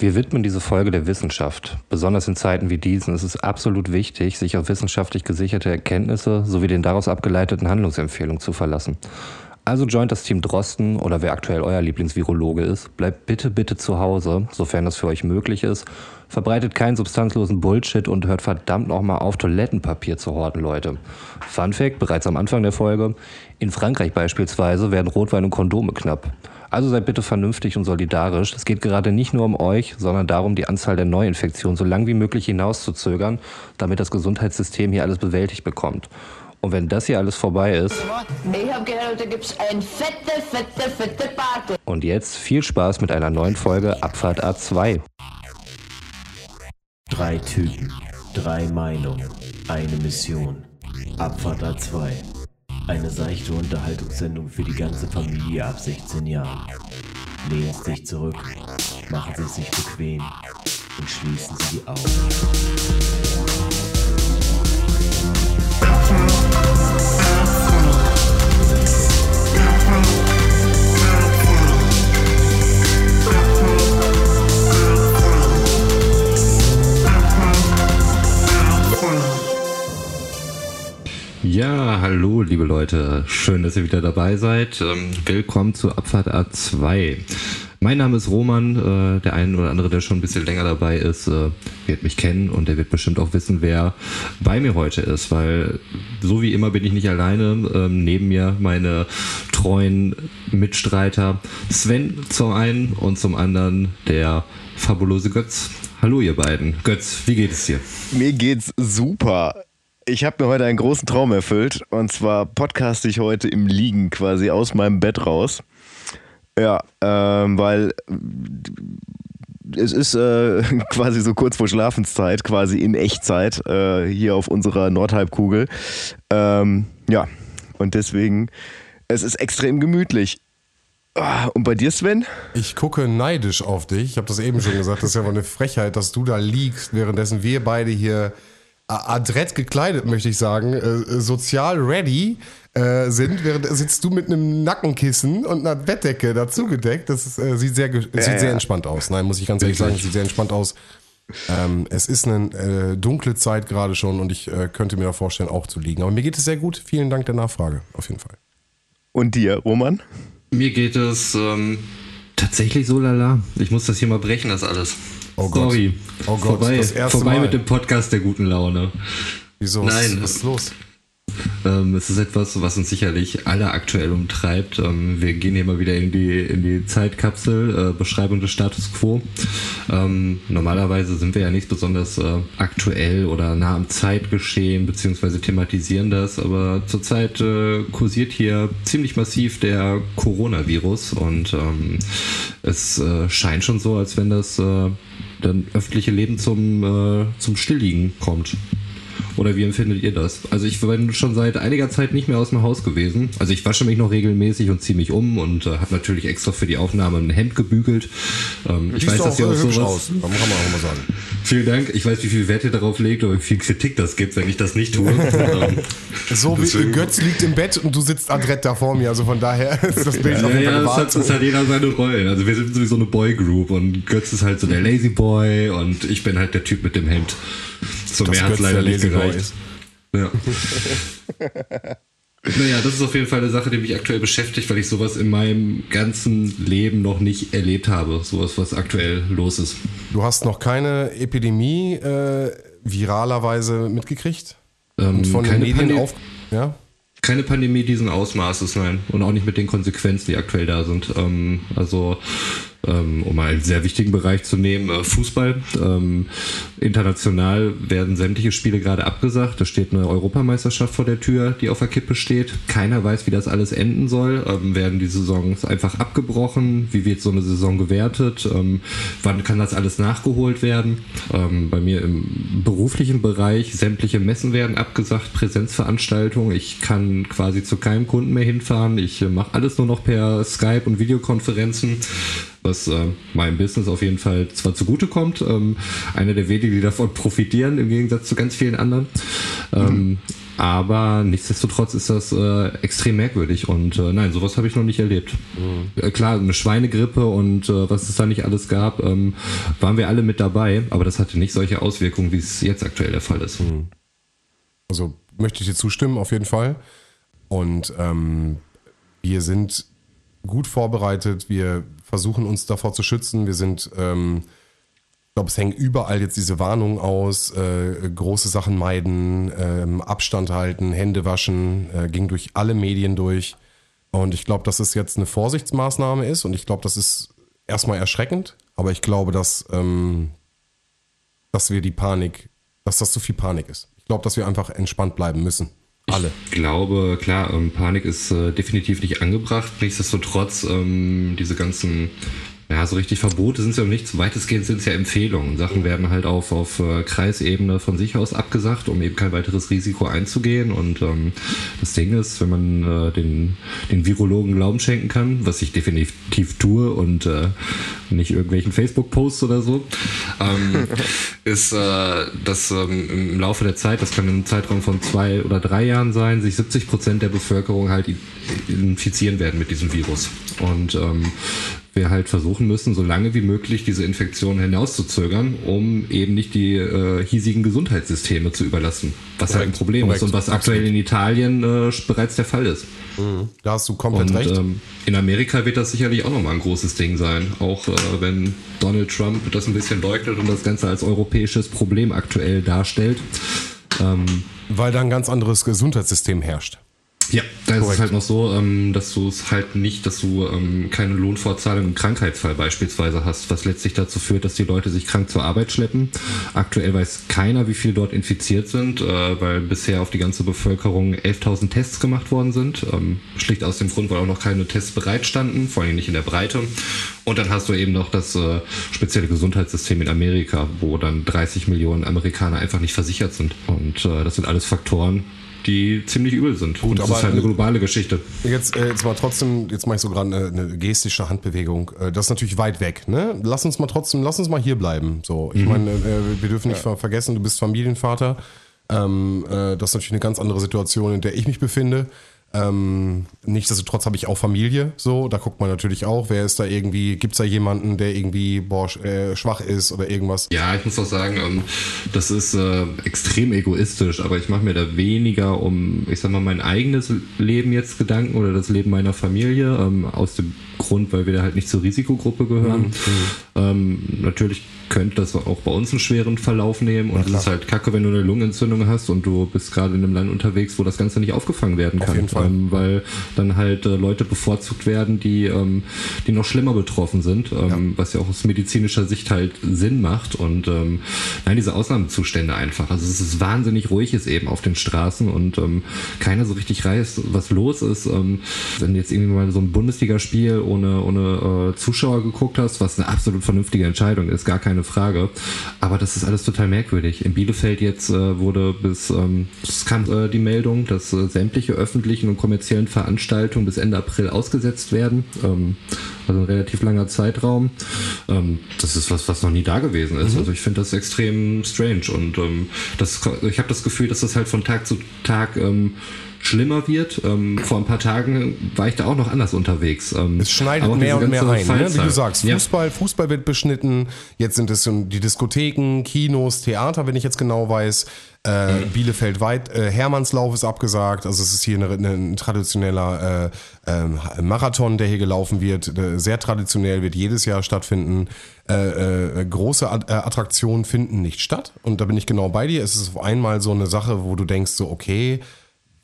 Wir widmen diese Folge der Wissenschaft. Besonders in Zeiten wie diesen ist es absolut wichtig, sich auf wissenschaftlich gesicherte Erkenntnisse sowie den daraus abgeleiteten Handlungsempfehlungen zu verlassen. Also joint das Team Drosten oder wer aktuell euer Lieblingsvirologe ist, bleibt bitte, bitte zu Hause, sofern das für euch möglich ist. Verbreitet keinen substanzlosen Bullshit und hört verdammt nochmal auf, Toilettenpapier zu horten, Leute. Fun Fact, bereits am Anfang der Folge, in Frankreich beispielsweise werden Rotwein und Kondome knapp. Also seid bitte vernünftig und solidarisch. Es geht gerade nicht nur um euch, sondern darum, die Anzahl der Neuinfektionen so lang wie möglich hinauszuzögern, damit das Gesundheitssystem hier alles bewältigt bekommt. Und wenn das hier alles vorbei ist. Ich hab gehört, da gibt's ein fette, fette, fette Party. Und jetzt viel Spaß mit einer neuen Folge Abfahrt A2. Drei Typen, drei Meinungen, eine Mission. Abfahrt A2. Eine seichte Unterhaltungssendung für die ganze Familie ab 16 Jahren. Lehnen Sie sich zurück, machen Sie sich bequem und schließen Sie die Augen. Ja, hallo liebe Leute, schön, dass ihr wieder dabei seid. Ähm, willkommen zu Abfahrt A2. Mein Name ist Roman, äh, der ein oder andere, der schon ein bisschen länger dabei ist, äh, wird mich kennen und der wird bestimmt auch wissen, wer bei mir heute ist, weil so wie immer bin ich nicht alleine. Ähm, neben mir meine treuen Mitstreiter Sven zum einen und zum anderen der fabulose Götz. Hallo ihr beiden. Götz, wie geht es dir? Mir geht's super. Ich habe mir heute einen großen Traum erfüllt. Und zwar podcaste ich heute im Liegen quasi aus meinem Bett raus. Ja, ähm, weil es ist äh, quasi so kurz vor Schlafenszeit, quasi in Echtzeit, äh, hier auf unserer Nordhalbkugel. Ähm, ja, und deswegen, es ist extrem gemütlich. Ah, Und bei dir, Sven? Ich gucke neidisch auf dich. Ich habe das eben schon gesagt. Das ist ja wohl eine Frechheit, dass du da liegst, währenddessen wir beide hier adrett gekleidet, möchte ich sagen, äh, sozial ready äh, sind. Während sitzt du mit einem Nackenkissen und einer Bettdecke dazu gedeckt. Das ist, äh, sieht, sehr, es sieht ja. sehr entspannt aus. Nein, muss ich ganz ehrlich sagen, es sieht sehr entspannt aus. Ähm, es ist eine äh, dunkle Zeit gerade schon und ich äh, könnte mir da vorstellen, auch zu liegen. Aber mir geht es sehr gut. Vielen Dank der Nachfrage, auf jeden Fall. Und dir, Roman? Mir geht es ähm, tatsächlich so lala. Ich muss das hier mal brechen, das alles. Oh Gott. Sorry. Oh Gott, vorbei, vorbei Mal. mit dem Podcast der guten Laune. Wieso? Nein. Was ist los? Ähm, es ist etwas, was uns sicherlich alle aktuell umtreibt. Ähm, wir gehen hier mal wieder in die, in die Zeitkapsel, äh, Beschreibung des Status Quo. Ähm, normalerweise sind wir ja nicht besonders äh, aktuell oder nah am Zeitgeschehen, beziehungsweise thematisieren das, aber zurzeit äh, kursiert hier ziemlich massiv der Coronavirus und ähm, es äh, scheint schon so, als wenn das äh, dann öffentliche Leben zum, äh, zum Stillliegen kommt. Oder wie empfindet ihr das? Also ich bin schon seit einiger Zeit nicht mehr aus dem Haus gewesen. Also ich wasche mich noch regelmäßig und ziehe mich um und äh, habe natürlich extra für die Aufnahme ein Hemd gebügelt. Ähm, ich weiß, dass ihr auch sowas... aus. Kann man auch mal sagen. Vielen Dank. Ich weiß, wie viel Wert ihr darauf legt und wie viel Kritik das gibt, wenn ich das nicht tue. ähm, So wie Götz liegt im Bett und du sitzt adrett da vor mir. Also von daher ist das Bild auf ja, jeden ja, es hat, es hat jeder seine Rollen. Also wir sind sowieso eine Boy-Group und Götz ist halt so der Lazy Boy und ich bin halt der Typ mit dem Hemd. So Dass mehr hat leider der nicht gereicht. Ja. naja, das ist auf jeden Fall eine Sache, die mich aktuell beschäftigt, weil ich sowas in meinem ganzen Leben noch nicht erlebt habe. Sowas, was aktuell los ist. Du hast noch keine Epidemie äh, viralerweise mitgekriegt? Ähm, Und von den keine, Medien Pande auf. Ja? keine Pandemie diesen Ausmaßes, nein. Und auch nicht mit den Konsequenzen, die aktuell da sind. Ähm, also, ähm, um einen sehr wichtigen Bereich zu nehmen, äh, Fußball. Ähm, international werden sämtliche Spiele gerade abgesagt. Da steht eine Europameisterschaft vor der Tür, die auf der Kippe steht. Keiner weiß, wie das alles enden soll. Ähm, werden die Saisons einfach abgebrochen? Wie wird so eine Saison gewertet? Ähm, wann kann das alles nachgeholt werden? Bei mir im beruflichen Bereich, sämtliche Messen werden abgesagt, Präsenzveranstaltungen. Ich kann quasi zu keinem Kunden mehr hinfahren. Ich äh, mache alles nur noch per Skype und Videokonferenzen was äh, meinem Business auf jeden Fall zwar zugutekommt, ähm, einer der wenigen, die davon profitieren, im Gegensatz zu ganz vielen anderen. Ähm, aber nichtsdestotrotz ist das äh, extrem merkwürdig und äh, nein, sowas habe ich noch nicht erlebt. Mhm. Äh, klar, eine Schweinegrippe und äh, was es da nicht alles gab, ähm, waren wir alle mit dabei, aber das hatte nicht solche Auswirkungen, wie es jetzt aktuell der Fall ist. Mhm. Also möchte ich dir zustimmen, auf jeden Fall. Und ähm, wir sind gut vorbereitet, wir versuchen uns davor zu schützen, wir sind ähm, glaube, es hängen überall jetzt diese Warnungen aus, äh, große Sachen meiden, äh, Abstand halten, Hände waschen, äh, ging durch alle Medien durch. Und ich glaube, dass es jetzt eine Vorsichtsmaßnahme ist und ich glaube, das ist erstmal erschreckend, aber ich glaube, dass, ähm, dass wir die Panik, dass das zu viel Panik ist. Ich glaube, dass wir einfach entspannt bleiben müssen. Alle. Ich glaube, klar, ähm, Panik ist äh, definitiv nicht angebracht. Nichtsdestotrotz, ähm, diese ganzen ja, so richtig Verbote sind es ja nicht. Weitestgehend sind es ja Empfehlungen. Sachen werden halt auf, auf äh, Kreisebene von sich aus abgesagt, um eben kein weiteres Risiko einzugehen. Und ähm, das Ding ist, wenn man äh, den, den Virologen Glauben schenken kann, was ich definitiv tue und äh, nicht irgendwelchen Facebook-Posts oder so, ähm, ist, äh, dass ähm, im Laufe der Zeit, das kann im Zeitraum von zwei oder drei Jahren sein, sich 70 Prozent der Bevölkerung halt infizieren werden mit diesem Virus. Und ähm, wir halt versuchen müssen, so lange wie möglich diese Infektion hinauszuzögern, um eben nicht die äh, hiesigen Gesundheitssysteme zu überlassen. Was korrekt, halt ein Problem korrekt, ist und was aktuell in Italien äh, bereits der Fall ist. Mhm. Da hast du komplett und, recht. Ähm, in Amerika wird das sicherlich auch nochmal ein großes Ding sein, auch äh, wenn Donald Trump das ein bisschen leugnet und das Ganze als europäisches Problem aktuell darstellt. Ähm, Weil da ein ganz anderes Gesundheitssystem herrscht. Ja, da ist es halt noch so, ähm, dass du es halt nicht, dass du ähm, keine Lohnfortzahlung im Krankheitsfall beispielsweise hast, was letztlich dazu führt, dass die Leute sich krank zur Arbeit schleppen. Aktuell weiß keiner, wie viele dort infiziert sind, äh, weil bisher auf die ganze Bevölkerung 11.000 Tests gemacht worden sind. Ähm, schlicht aus dem Grund, weil auch noch keine Tests bereitstanden, vor allem nicht in der Breite. Und dann hast du eben noch das äh, spezielle Gesundheitssystem in Amerika, wo dann 30 Millionen Amerikaner einfach nicht versichert sind. Und äh, das sind alles Faktoren, die ziemlich übel sind. Gut, und das aber ist halt eine globale Geschichte. Jetzt, äh, jetzt mal trotzdem, jetzt mache ich so gerade eine, eine, gestische Handbewegung. Äh, das ist natürlich weit weg. Ne? Lass uns mal trotzdem, lass uns mal hier bleiben. So, ich mhm. meine, äh, wir dürfen nicht ja. vergessen, du bist Familienvater. Ähm, äh, das ist natürlich eine ganz andere Situation, in der ich mich befinde. Ähm, nichtsdestotrotz habe ich auch Familie, so, da guckt man natürlich auch, wer ist da irgendwie, gibt es da jemanden, der irgendwie boah, äh, schwach ist oder irgendwas? Ja, ich muss auch sagen, ähm, das ist äh, extrem egoistisch, aber ich mache mir da weniger um, ich sag mal, mein eigenes Leben jetzt Gedanken oder das Leben meiner Familie, ähm, aus dem Grund, weil wir da halt nicht zur Risikogruppe gehören. Mhm. Ähm, natürlich könnte das auch bei uns einen schweren Verlauf nehmen und es ist halt kacke, wenn du eine Lungenentzündung hast und du bist gerade in einem Land unterwegs, wo das Ganze nicht aufgefangen werden kann. Auf jeden Fall. Ähm, weil dann halt äh, Leute bevorzugt werden, die, ähm, die noch schlimmer betroffen sind, ähm, ja. was ja auch aus medizinischer Sicht halt Sinn macht und ähm, nein, diese Ausnahmezustände einfach. Also es ist wahnsinnig ruhig ist eben auf den Straßen und ähm, keiner so richtig weiß, was los ist. Ähm, wenn jetzt irgendwie mal so ein Bundesligaspiel ohne, ohne äh, Zuschauer geguckt hast, was eine absolut vernünftige Entscheidung ist, gar keine Frage. Aber das ist alles total merkwürdig. In Bielefeld jetzt äh, wurde bis, ähm, es kam äh, die Meldung, dass äh, sämtliche öffentlichen und kommerziellen Veranstaltungen bis Ende April ausgesetzt werden. Ähm, also ein relativ langer Zeitraum. Ähm, das ist was, was noch nie da gewesen ist. Mhm. Also ich finde das extrem strange und ähm, das, ich habe das Gefühl, dass das halt von Tag zu Tag ähm, schlimmer wird. Ähm, vor ein paar Tagen war ich da auch noch anders unterwegs. Ähm, es schneidet mehr und mehr ein, ne? wie du sagst. Fußball, ja. Fußball wird beschnitten. Jetzt sind es die Diskotheken, Kinos, Theater, wenn ich jetzt genau weiß. Äh, mhm. Bielefeld weit, äh, Hermannslauf ist abgesagt. Also es ist hier eine, eine, ein traditioneller äh, äh, Marathon, der hier gelaufen wird. Äh, sehr traditionell, wird jedes Jahr stattfinden. Äh, große Attraktionen finden nicht statt. Und da bin ich genau bei dir. Es ist auf einmal so eine Sache, wo du denkst so, okay,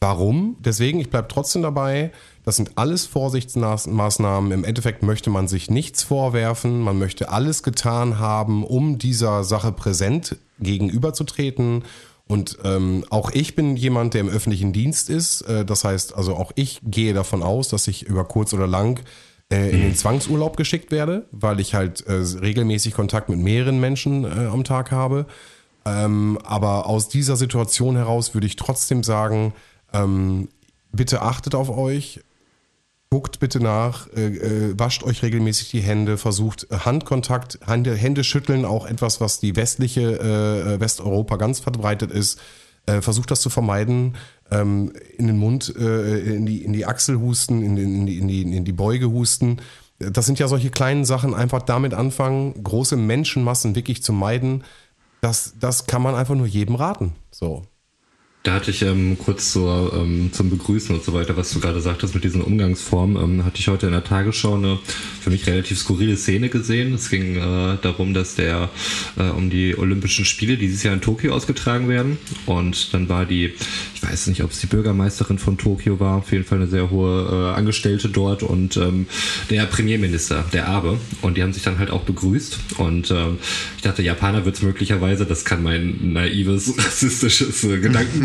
Warum? Deswegen, ich bleibe trotzdem dabei. Das sind alles Vorsichtsmaßnahmen. Im Endeffekt möchte man sich nichts vorwerfen. Man möchte alles getan haben, um dieser Sache präsent gegenüberzutreten. Und ähm, auch ich bin jemand, der im öffentlichen Dienst ist. Äh, das heißt, also auch ich gehe davon aus, dass ich über kurz oder lang äh, in den Zwangsurlaub geschickt werde, weil ich halt äh, regelmäßig Kontakt mit mehreren Menschen äh, am Tag habe. Ähm, aber aus dieser Situation heraus würde ich trotzdem sagen, ähm, bitte achtet auf euch, guckt bitte nach, äh, äh, wascht euch regelmäßig die Hände, versucht äh, Handkontakt, Hände, Hände schütteln, auch etwas, was die westliche äh, äh Westeuropa ganz verbreitet ist. Versucht das zu vermeiden. ähm, in den Mund, in, die, in die Achsel husten, in, in, die, in, die, in die Beuge husten. Das sind ja solche kleinen Sachen, einfach damit anfangen, große Menschenmassen wirklich zu meiden. Das, das kann man einfach nur jedem raten. So. Da hatte ich ähm, kurz zur, ähm, zum Begrüßen und so weiter, was du gerade sagtest mit diesen Umgangsformen, ähm, hatte ich heute in der Tagesschau eine für mich relativ skurrile Szene gesehen. Es ging äh, darum, dass der äh, um die Olympischen Spiele die dieses Jahr in Tokio ausgetragen werden. Und dann war die, ich weiß nicht, ob es die Bürgermeisterin von Tokio war, auf jeden Fall eine sehr hohe äh, Angestellte dort und ähm, der Premierminister, der Abe. Und die haben sich dann halt auch begrüßt. Und ähm, ich dachte, Japaner wird es möglicherweise, das kann mein naives, rassistisches äh,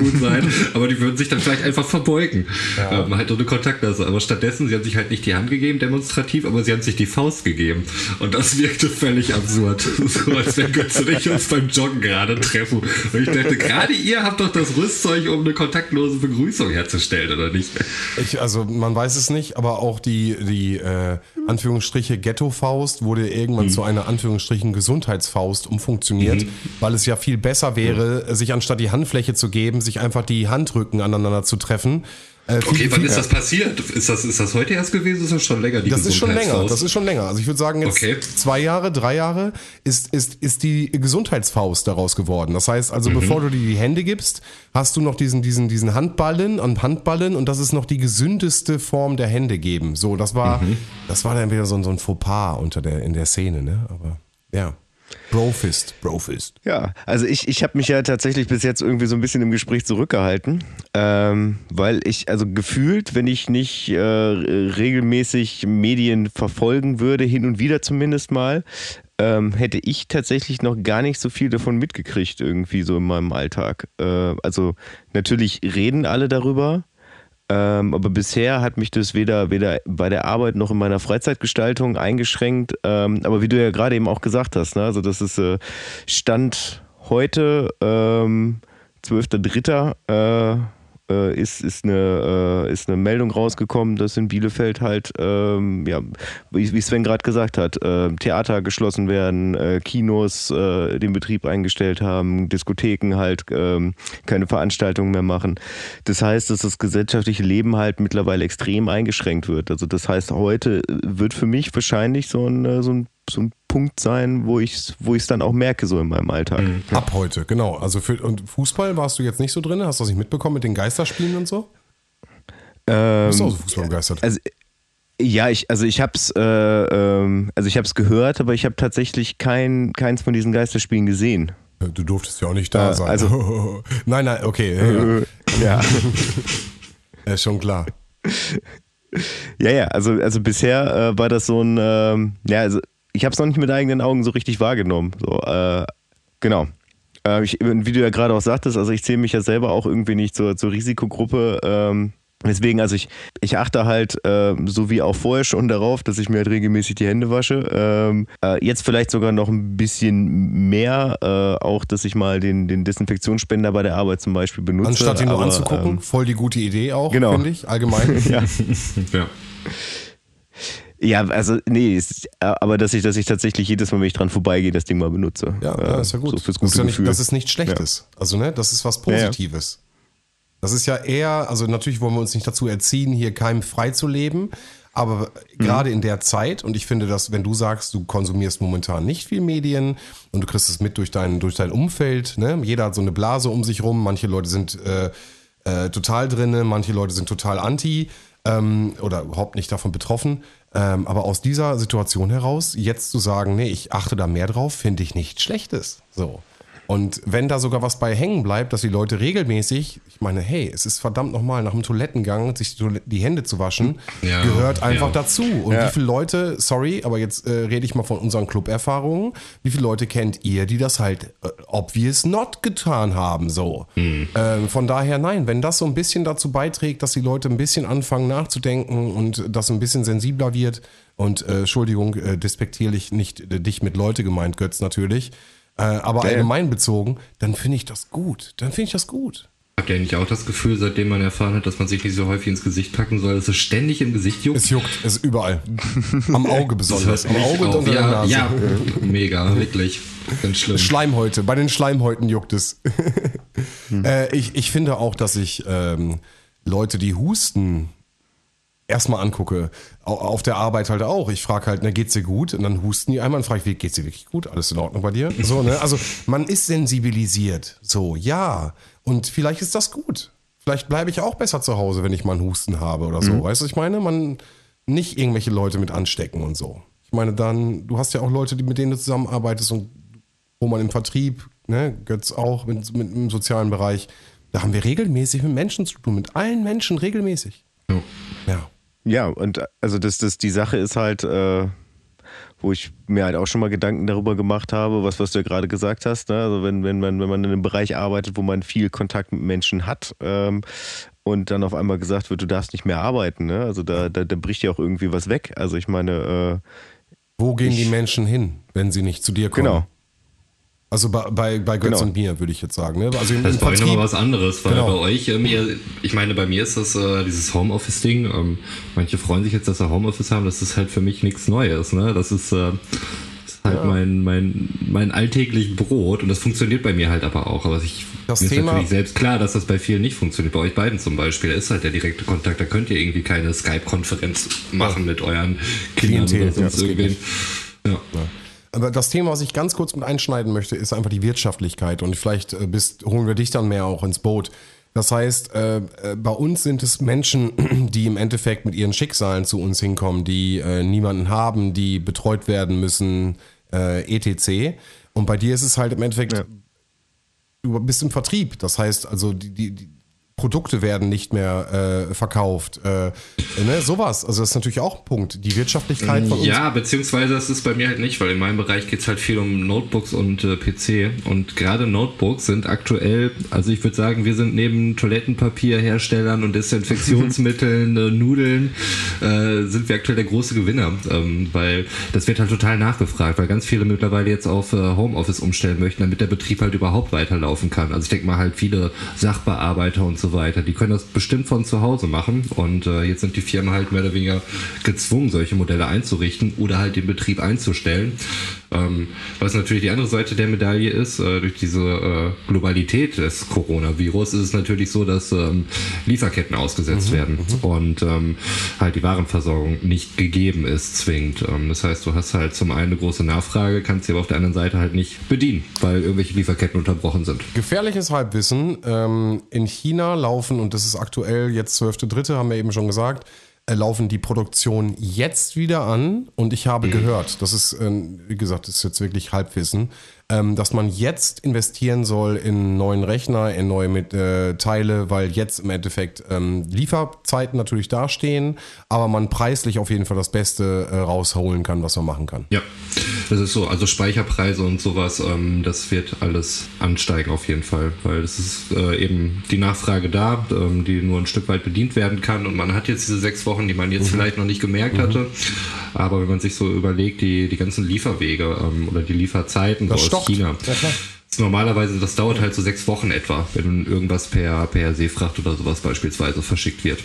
Gedankengut sein, aber die würden sich dann vielleicht einfach verbeugen. Ähm, halt ohne Kontaktnase. Aber stattdessen, sie haben sich halt nicht die Hand gegeben, demonstrativ, aber sie haben sich die Faust gegeben. Und das wirkte völlig absurd. So als wenn Götze und ich uns beim Joggen gerade treffen. Und ich dachte, gerade ihr habt doch das Rüstzeug, um eine kontaktlose Begrüßung herzustellen, oder nicht? Ich, also man weiß es nicht, aber auch die, die äh, Anführungsstriche Ghetto-Faust wurde irgendwann zu einer Anführungsstrichen Gesundheitsfaust umfunktioniert, weil es ja viel besser wäre, sich anstatt die Handfläche zu geben, sich einfach die Handrücken aneinander zu treffen. Äh, viel- Okay, wann viel- ist das passiert? Ist das, ist das heute erst gewesen? Ist das schon länger, die Das ist schon länger, das ist schon länger. Also ich würde sagen, jetzt Okay. zwei Jahre, drei Jahre ist, ist, ist die Gesundheitsfaust daraus geworden. Das heißt also, bevor du dir die Hände gibst, hast du noch diesen, diesen, diesen Handballen und Handballen und das ist noch die gesündeste Form der Hände geben. So, das war, das war dann wieder so, ein- so ein Fauxpas unter der, in der Szene, ne? Aber ja. Brofist, Brofist. Ja, also ich, ich habe mich ja tatsächlich bis jetzt irgendwie so ein bisschen im Gespräch zurückgehalten, ähm, weil ich also gefühlt, wenn ich nicht äh, regelmäßig Medien verfolgen würde, hin und wieder zumindest mal, ähm, hätte ich tatsächlich noch gar nicht so viel davon mitgekriegt irgendwie so in meinem Alltag. Äh, also natürlich reden alle darüber. Ähm, aber bisher hat mich das weder, weder bei der Arbeit noch in meiner Freizeitgestaltung eingeschränkt. Ähm, aber wie du ja gerade eben auch gesagt hast, ne? also das ist äh, Stand heute, ähm, 12.03. Äh, äh, ist, ist, eine, äh, ist eine Meldung rausgekommen, dass in Bielefeld halt, ähm, ja, wie, Sven gerade gesagt hat, äh, Theater geschlossen werden, äh, Kinos äh, den Betrieb eingestellt haben, Diskotheken halt ähm, keine Veranstaltungen mehr machen. Das heißt, dass das gesellschaftliche Leben halt mittlerweile extrem eingeschränkt wird. Also das heißt, heute wird für mich wahrscheinlich so ein, äh, so ein, so ein Punkt sein, wo ich es wo ich's dann auch merke, so in meinem Alltag. Ab heute, genau. Also für, und Fußball warst du jetzt nicht so drin? Hast du das nicht mitbekommen mit den Geisterspielen und so? Ähm, Bist du auch so Fußball begeistert? Also ja, ich also ich hab's äh, ähm, also ich hab's gehört, aber ich habe tatsächlich kein keins von diesen Geisterspielen gesehen. Du durftest ja auch nicht da Äh, sein. also- nein, nein, okay. Ja, ja. Ja. ja, ist schon klar. Ja, ja, also, also bisher äh, war das so ein, ähm, ja, also ich habe es noch nicht mit eigenen Augen so richtig wahrgenommen. So, äh, genau. Äh, ich, wie du ja gerade auch sagtest, also ich zähle mich ja selber auch irgendwie nicht zur, zur Risikogruppe. Ähm, deswegen, also ich, ich achte halt, äh, so wie auch vorher schon darauf, dass ich mir halt regelmäßig die Hände wasche. Ähm, äh, jetzt vielleicht sogar noch ein bisschen mehr, äh, auch, dass ich mal den, den Desinfektionsspender bei der Arbeit zum Beispiel benutze. Anstatt ihn nur anzugucken, ähm, voll die gute Idee auch, Genau. finde ich, allgemein. ja. Ja. Ja, also nee, es, aber dass ich, dass ich tatsächlich jedes Mal, wenn ich dran vorbeigehe, das Ding mal benutze. Ja, Äh, ja ist ja gut. So fürs das, gute ist ja nicht, Gefühl. das ist nichts Schlechtes. Also, ne, das ist was Ja, ja. Positives. Das ist ja eher, also natürlich wollen wir uns nicht dazu erziehen, hier keimfrei zu leben, aber Mhm. gerade in der Zeit, und ich finde, dass wenn du sagst, du konsumierst momentan nicht viel Medien und du kriegst es mit durch dein, durch dein Umfeld, ne? jeder hat so eine Blase um sich rum, manche Leute sind äh, äh, total drinne, manche Leute sind total anti ähm, oder überhaupt nicht davon betroffen. Ähm, aber aus dieser Situation heraus, jetzt zu sagen, nee, ich achte da mehr drauf, finde ich nichts Schlechtes. So. Und wenn da sogar was bei hängen bleibt, dass die Leute regelmäßig, ich meine, hey, es ist verdammt nochmal nach dem Toilettengang, sich die Hände zu waschen, Ja, gehört einfach ja. dazu. Und Ja. wie viele Leute, sorry, aber jetzt äh, rede ich mal von unseren Club-Erfahrungen, wie viele Leute kennt ihr, die das halt äh, obvious not getan haben, so. Hm. Ähm, von daher, nein, wenn das so ein bisschen dazu beiträgt, dass die Leute ein bisschen anfangen nachzudenken und das ein bisschen sensibler wird und, äh, Entschuldigung, äh, despektierlich nicht äh, dich mit Leute gemeint, Götz natürlich, äh, aber Ja, allgemein bezogen, dann finde ich das gut. Dann finde ich das gut. Habt ihr nicht auch das Gefühl, seitdem man erfahren hat, dass man sich nicht so häufig ins Gesicht packen soll, dass es ständig im Gesicht juckt? Es juckt, es ist überall. Am Auge besonders. Am Auge und unter der ja, Nase. ja, mega, wirklich. Ganz schlimm. Schleimhäute, bei den Schleimhäuten juckt es. Äh, ich, ich finde auch, dass ich ähm, Leute, die husten, erstmal angucke. Au- Auf der Arbeit halt auch. Ich frage halt, ne, geht's dir gut? Und dann husten die einmal und frage ich, wie geht's dir wirklich gut? Alles in Ordnung bei dir? So, ne? Also man ist sensibilisiert. So, ja. Und vielleicht ist das gut. Vielleicht bleibe ich auch besser zu Hause, wenn ich mal einen Husten habe oder so. Weißt du, was ich meine? Man nicht irgendwelche Leute mit anstecken und so. Ich meine, dann, du hast ja auch Leute, die, mit denen du zusammenarbeitest und wo man im Vertrieb, ne, Götz auch, mit, mit im sozialen Bereich, da haben wir regelmäßig mit Menschen zu tun, mit allen Menschen regelmäßig. Ja. Ja. Ja, und also das, das, die Sache ist halt, äh, wo ich mir halt auch schon mal Gedanken darüber gemacht habe, was, was du ja gerade gesagt hast. Ne? Also wenn, wenn man, wenn man in einem Bereich arbeitet, wo man viel Kontakt mit Menschen hat, ähm, und dann auf einmal gesagt wird, du darfst nicht mehr arbeiten, ne? Also da, da, da bricht ja auch irgendwie was weg. Also ich meine, äh, Wo gehen die Menschen hin, wenn sie nicht zu dir kommen? genau. Also bei, bei, bei Götz Genau. und mir, würde ich jetzt sagen. Ne? Also im, Das ist bei euch nochmal was anderes, weil Genau. bei euch, ähm, ihr, ich meine, bei mir ist das äh, dieses Homeoffice-Ding. Ähm, manche freuen sich jetzt, dass sie Homeoffice haben. Das ist halt für mich nichts Neues. Ne? Das ist, äh, ist halt mein, mein, mein alltäglich Brot und das funktioniert bei mir halt aber auch. Aber ich, Das mir ist Thema- natürlich selbst klar, dass das bei vielen nicht funktioniert. Bei euch beiden zum Beispiel, da ist halt der direkte Kontakt. Da könnt ihr irgendwie keine Skype-Konferenz machen mit euren Kindern Klientel, oder ja, sonst das geht irgendwen. Ja. Aber das Thema, was ich ganz kurz mit einschneiden möchte, ist einfach die Wirtschaftlichkeit. Und vielleicht äh, bist, holen wir dich dann mehr auch ins Boot. Das heißt, äh, äh, bei uns sind es Menschen, die im Endeffekt mit ihren Schicksalen zu uns hinkommen, die äh, niemanden haben, die betreut werden müssen, äh, etc. Und bei dir ist es halt im Endeffekt, Ja. du bist im Vertrieb. Das heißt, also die, die, die Produkte werden nicht mehr äh, verkauft. Äh, ne, sowas. Also das ist natürlich auch ein Punkt. Die Wirtschaftlichkeit von uns. Ja, beziehungsweise das ist bei mir halt nicht, weil in meinem Bereich geht es halt viel um Notebooks und äh, PC. Und gerade Notebooks sind aktuell, also ich würde sagen, wir sind neben Toilettenpapierherstellern und Desinfektionsmitteln, äh, Nudeln, äh, sind wir aktuell der große Gewinner. Ähm, weil das wird halt total nachgefragt, weil ganz viele mittlerweile jetzt auf äh, Homeoffice umstellen möchten, damit der Betrieb halt überhaupt weiterlaufen kann. Also ich denke mal halt viele Sachbearbeiter und so weiter, die können das bestimmt von zu Hause machen. Und äh, jetzt sind die Firmen halt mehr oder weniger gezwungen, solche Modelle einzurichten oder halt den Betrieb einzustellen. Ähm, was natürlich die andere Seite der Medaille ist, äh, durch diese äh, Globalität des Coronavirus ist es natürlich so, dass ähm, Lieferketten ausgesetzt werden und ähm, halt die Warenversorgung nicht gegeben ist zwingend. Ähm, das heißt, du hast halt zum einen eine große Nachfrage, kannst sie aber auf der anderen Seite halt nicht bedienen, weil irgendwelche Lieferketten unterbrochen sind. Gefährliches Halbwissen. Ähm, in China laufen, und das ist aktuell jetzt 12.3., haben wir eben schon gesagt, äh, laufen die Produktion jetzt wieder an. Und ich habe gehört, das ist, ähm, wie gesagt, das ist jetzt wirklich Halbwissen, ähm, dass man jetzt investieren soll in neuen Rechner, in neue mit, äh, Teile, weil jetzt im Endeffekt ähm, Lieferzeiten natürlich dastehen, aber man preislich auf jeden Fall das Beste äh, rausholen kann, was man machen kann. Ja, das ist so. Also Speicherpreise und sowas, ähm, das wird alles ansteigen auf jeden Fall, weil es ist äh, eben die Nachfrage da, ähm, die nur ein Stück weit bedient werden kann. Und man hat jetzt diese sechs Wochen, die man jetzt vielleicht noch nicht gemerkt hatte. Aber wenn man sich so überlegt, die, die ganzen Lieferwege ähm, oder die Lieferzeiten so Das aus stockt. China. Ja, Normalerweise, das dauert halt so sechs Wochen etwa, wenn irgendwas per, per Seefracht oder sowas beispielsweise verschickt wird.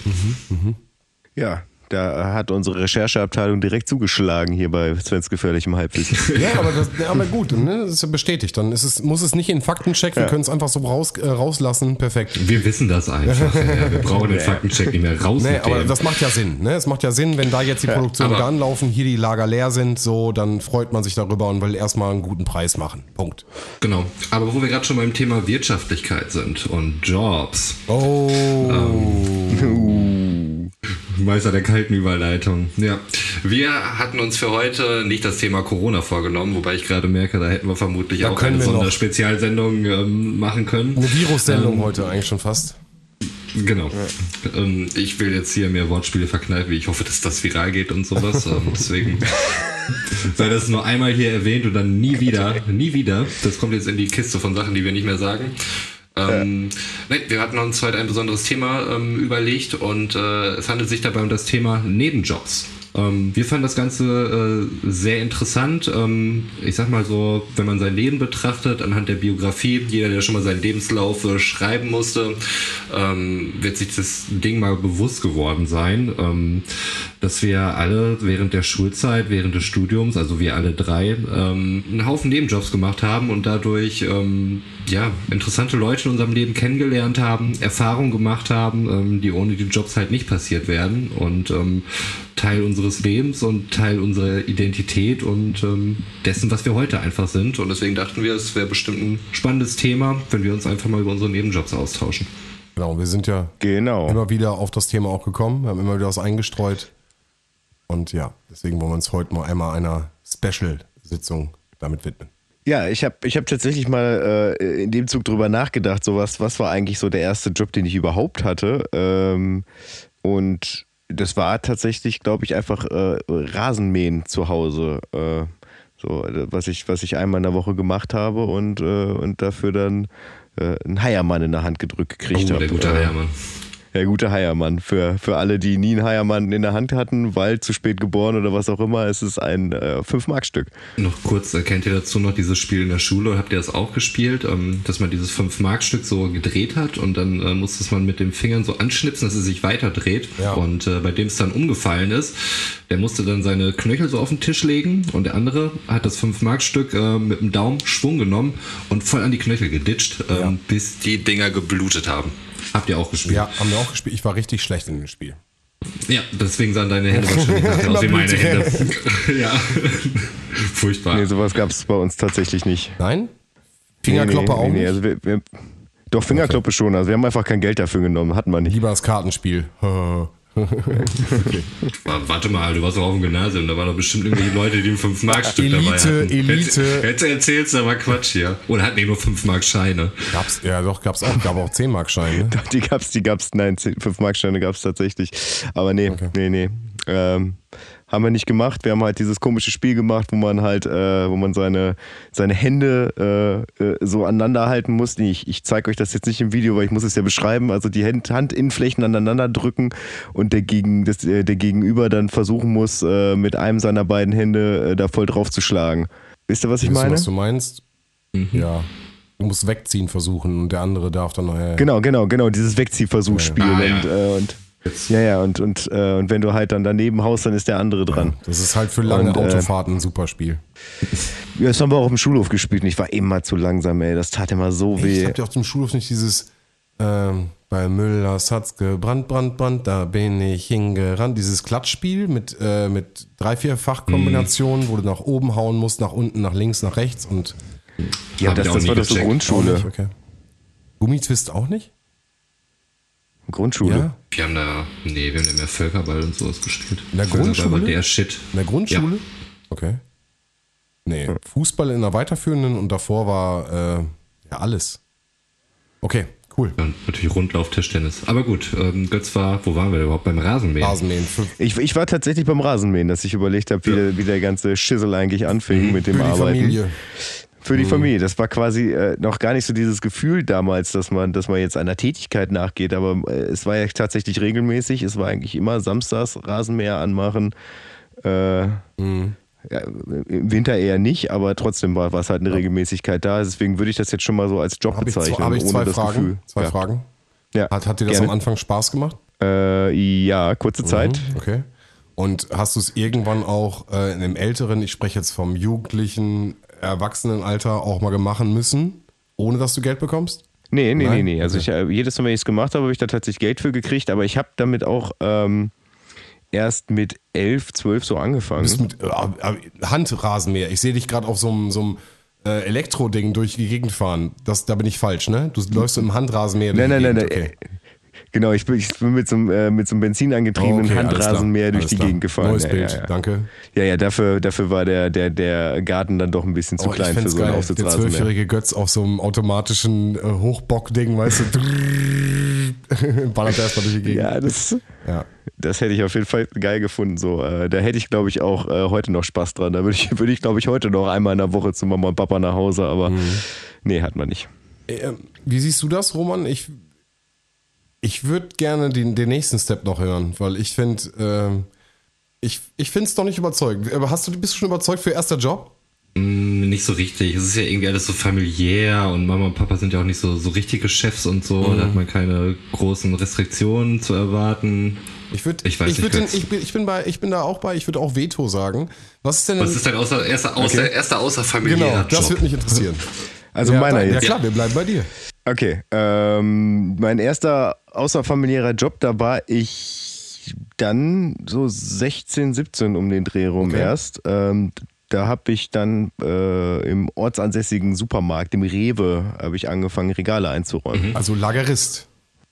Ja, da hat unsere Rechercheabteilung direkt zugeschlagen hier bei Svens gefährlichem Halbwissen. Ja, aber, das, ja, aber gut, ne? das ist ja bestätigt. Dann ist es, muss es nicht in Faktencheck, wir können es einfach so raus, äh, rauslassen. Perfekt. Wir wissen das einfach. ja, wir brauchen den Faktencheck nicht mehr raus. Nee, aber dem. das macht ja Sinn. Ne? Es macht ja Sinn, wenn da jetzt die Produktionen wieder anlaufen, hier die Lager leer sind, so, dann freut man sich darüber und will erstmal einen guten Preis machen. Punkt. Genau. Aber wo wir gerade schon beim Thema Wirtschaftlichkeit sind und Jobs. Oh. Meister der kalten Überleitung. Ja. Wir hatten uns für heute nicht das Thema Corona vorgenommen, wobei ich gerade merke, da hätten wir vermutlich Da auch eine. Sonderspezialsendung ähm, machen können. Eine Virussendung heute eigentlich schon fast. Genau. Ähm, ich will jetzt hier mehr Wortspiele verkneifen, ich hoffe, dass das viral geht und sowas. ähm, deswegen sei das nur einmal hier erwähnt und dann nie wieder, nie wieder. Das kommt jetzt in die Kiste von Sachen, die wir nicht mehr sagen. Ähm, nein, wir hatten uns heute ein besonderes Thema ähm, überlegt und äh, es handelt sich dabei um das Thema Nebenjobs. Ähm, wir fanden das Ganze äh, sehr interessant. Ähm, ich sag mal so, wenn man sein Leben betrachtet, anhand der Biografie, jeder, der schon mal seinen Lebenslauf äh, schreiben musste, ähm, wird sich das Ding mal bewusst geworden sein, ähm, dass wir alle während der Schulzeit, während des Studiums, also wir alle drei, ähm, einen Haufen Nebenjobs gemacht haben und dadurch ähm, ja, interessante Leute in unserem Leben kennengelernt haben, Erfahrungen gemacht haben, die ohne die Jobs halt nicht passiert werden und Teil unseres Lebens und Teil unserer Identität und ähm, dessen, was wir heute einfach sind. Und deswegen dachten wir, es wäre bestimmt ein spannendes Thema, wenn wir uns einfach mal über unsere Nebenjobs austauschen. Genau, wir sind ja Genau. immer wieder auf das Thema auch gekommen, haben immer wieder was eingestreut. Und ja, deswegen wollen wir uns heute mal einmal einer Special-Sitzung damit widmen. Ja, ich habe ich hab tatsächlich mal äh, in dem Zug drüber nachgedacht, so was, was war eigentlich so der erste Job, den ich überhaupt hatte. Ähm, und das war tatsächlich, glaube ich, einfach äh, Rasenmähen zu Hause. Äh, so, äh, was ich, was ich einmal in der Woche gemacht habe und, äh, und dafür dann äh, einen Heiermann in der Hand gedrückt gekriegt Oh, habe. der gute Äh, Heiermann. Der gute Heiermann. Für, für alle, die nie einen Heiermann in der Hand hatten, weil zu spät geboren oder was auch immer, ist es ein äh, 5-Mark-Stück. Noch kurz, äh, kennt ihr dazu noch dieses Spiel in der Schule? Habt ihr das auch gespielt? Ähm, dass man dieses 5-Mark-Stück so gedreht hat und dann äh, musste es man mit den Fingern so anschnipsen, dass es sich weiter dreht. Ja. Und äh, bei dem es dann umgefallen ist, der musste dann seine Knöchel so auf den Tisch legen und der andere hat das 5-Mark-Stück äh, mit dem Daumen Schwung genommen und voll an die Knöchel geditscht, ähm, Ja. bis die Dinger geblutet haben. Habt ihr auch gespielt? Ja, haben wir auch gespielt. Ich war richtig schlecht in dem Spiel. Ja, deswegen sahen deine Hände wahrscheinlich nachher aus wie meine. Hände. ja. Furchtbar. Nee, sowas gab es bei uns tatsächlich nicht. Nein? Fingerkloppe nee, nee, auch nee, also wir, wir, doch, Fingerkloppe schon. Also wir haben einfach kein Geld dafür genommen. Hatten wir nicht. Lieber das Kartenspiel. Wa- Warte mal, du warst doch auf dem Gymnasium, da waren doch bestimmt irgendwelche Leute, die ein 5-Mark-Stück dabei Elite, hatten. Elite. Jetzt, jetzt erzählst du aber Quatsch hier. Oder hatten die nur 5-Mark-Scheine? Gab's, ja, doch, gab's auch. Gab auch 10 Mark Scheine. Ne? Die gab's, die gab's, nein, 5 Marksteine gab's tatsächlich. Aber nee, nee, nee. Ähm, haben wir nicht gemacht. Wir haben halt dieses komische Spiel gemacht, wo man halt, äh, wo man seine, seine Hände äh, äh, so aneinander halten muss. Ich, ich zeige euch das jetzt nicht im Video, weil ich muss es ja beschreiben. Also die Hand, Handinnenflächen aneinander drücken und der, Gegen, das, äh, der Gegenüber dann versuchen muss, äh, mit einem seiner beiden Hände äh, da voll drauf zu schlagen. Wisst ihr, was ich Weißt du, meine? was du meinst? Ja. Du musst wegziehen versuchen und der andere darf dann noch. Ja, Genau, genau, genau, dieses Wegziehversuchsspiel. Ah, ja. und, äh, und ja, ja, und, und, äh, und wenn du halt dann daneben haust, dann ist der andere dran. Das ist halt für lange Und, äh, Autofahrten ein super Spiel. Ja, das haben wir auch auf dem Schulhof gespielt und ich war immer zu langsam, ey. Das tat immer so Ich weh. habt ihr auf dem Schulhof nicht dieses ähm, bei Müllers hat's gebrannt, brannt, brannt, da bin ich hingerannt. Dieses Klatschspiel mit, äh, mit drei, vier Fachkombinationen, wo du nach oben hauen musst, nach unten, nach links, nach rechts und ja, Hab das, ich auch das war doch so. Grundschule. Auch okay. Gummitwist auch nicht? Grundschule. Ja? Wir haben da, nee, wir haben da mehr Völkerball und sowas gespielt. In der Völkerball Grundschule? war der Shit. In der Grundschule? Okay. Nee, Fußball in der weiterführenden und davor war äh, ja alles. Okay, cool. Ja, natürlich Rundlauf, Tischtennis. Aber gut, ähm, Götz war, wo waren wir überhaupt? Beim Rasenmähen. Rasenmähen. Ich, ich war tatsächlich beim Rasenmähen, dass ich überlegt habe, wie, der, wie der ganze Schissel eigentlich anfing mit dem Mhm. für die Arbeiten. Familie. Für die Familie. Das war quasi äh, noch gar nicht so dieses Gefühl damals, dass man, dass man jetzt einer Tätigkeit nachgeht, aber äh, es war ja tatsächlich regelmäßig. Es war eigentlich immer samstags Rasenmäher anmachen. Äh, ja, Im Winter eher nicht, aber trotzdem war, war es halt eine Regelmäßigkeit da. Deswegen würde ich das jetzt schon mal so als Job Habe ich, bezeichnen. zwei, hab ich zwei Fragen? Gefühl. Zwei ja. Fragen. Ja. Hat, hat dir das Gerne. am Anfang Spaß gemacht? Äh, ja, kurze Zeit. Okay. Und hast du es irgendwann auch äh, in dem älteren, ich spreche jetzt vom jugendlichen, Erwachsenenalter, auch mal machen müssen, ohne dass du Geld bekommst? Nee, nee, Nein? nee, nee. Also ich, äh, jedes Mal, wenn ich es gemacht habe, habe ich da tatsächlich Geld für gekriegt, aber ich habe damit auch ähm, erst mit elf, zwölf so angefangen. Bist mit äh, äh, Handrasenmäher. Ich sehe dich gerade auf so einem so äh, Elektroding durch die Gegend fahren. Das, da bin ich falsch, ne? Du läufst mit dem Handrasenmäher Nein, nein, nein, nein. Okay. Genau, ich bin, ich bin mit, so, einem, äh, mit so einem Benzin angetriebenen Okay, Handrasenmäher durch die klar. Gegend gefahren. Neues ja, Bild, Ja, ja. danke. ja, ja dafür, dafür war der, der, der Garten dann doch ein bisschen zu Oh, klein für so einen geil. Der zwölfjährige Götz auf so einem automatischen äh, Hochbock-Ding, weißt du, ballert erstmal durch die Gegend. Ja, das, Ja. das hätte ich auf jeden Fall geil gefunden. So, äh, da hätte ich, glaube ich, auch äh, heute noch Spaß dran. Da würde ich, würde ich, glaube ich, heute noch einmal in der Woche zu Mama und Papa nach Hause, aber Mhm. nee, hat man nicht. Äh, Wie siehst du das, Roman? Ich, ich würde gerne den, den nächsten Step noch hören, weil ich finde, ähm, Ich, ich finde es noch nicht überzeugt. Aber hast du, bist du schon überzeugt für erster Job? Mm, Nicht so richtig. Es ist ja irgendwie alles so familiär und Mama und Papa sind ja auch nicht so, so richtige Chefs und so. Mhm. Da hat man keine großen Restriktionen zu erwarten. Ich, würd, Ich weiß ich, nicht, würd den, ich, bin, ich, bin bei, ich bin da auch bei, ich würde auch Veto sagen. Was ist denn Was ist dein außer, erster, außer, erster außerfamiliärer Genau, das würde mich interessieren. Also ja, meiner jetzt. Ja klar, wir bleiben bei dir. Okay, ähm, mein erster außerfamiliärer Job, da war ich dann so 16, 17 um den Dreh rum Okay. erst. Ähm, da habe ich dann äh, im ortsansässigen Supermarkt, dem Rewe, habe ich angefangen, Regale einzuräumen. Also Lagerist.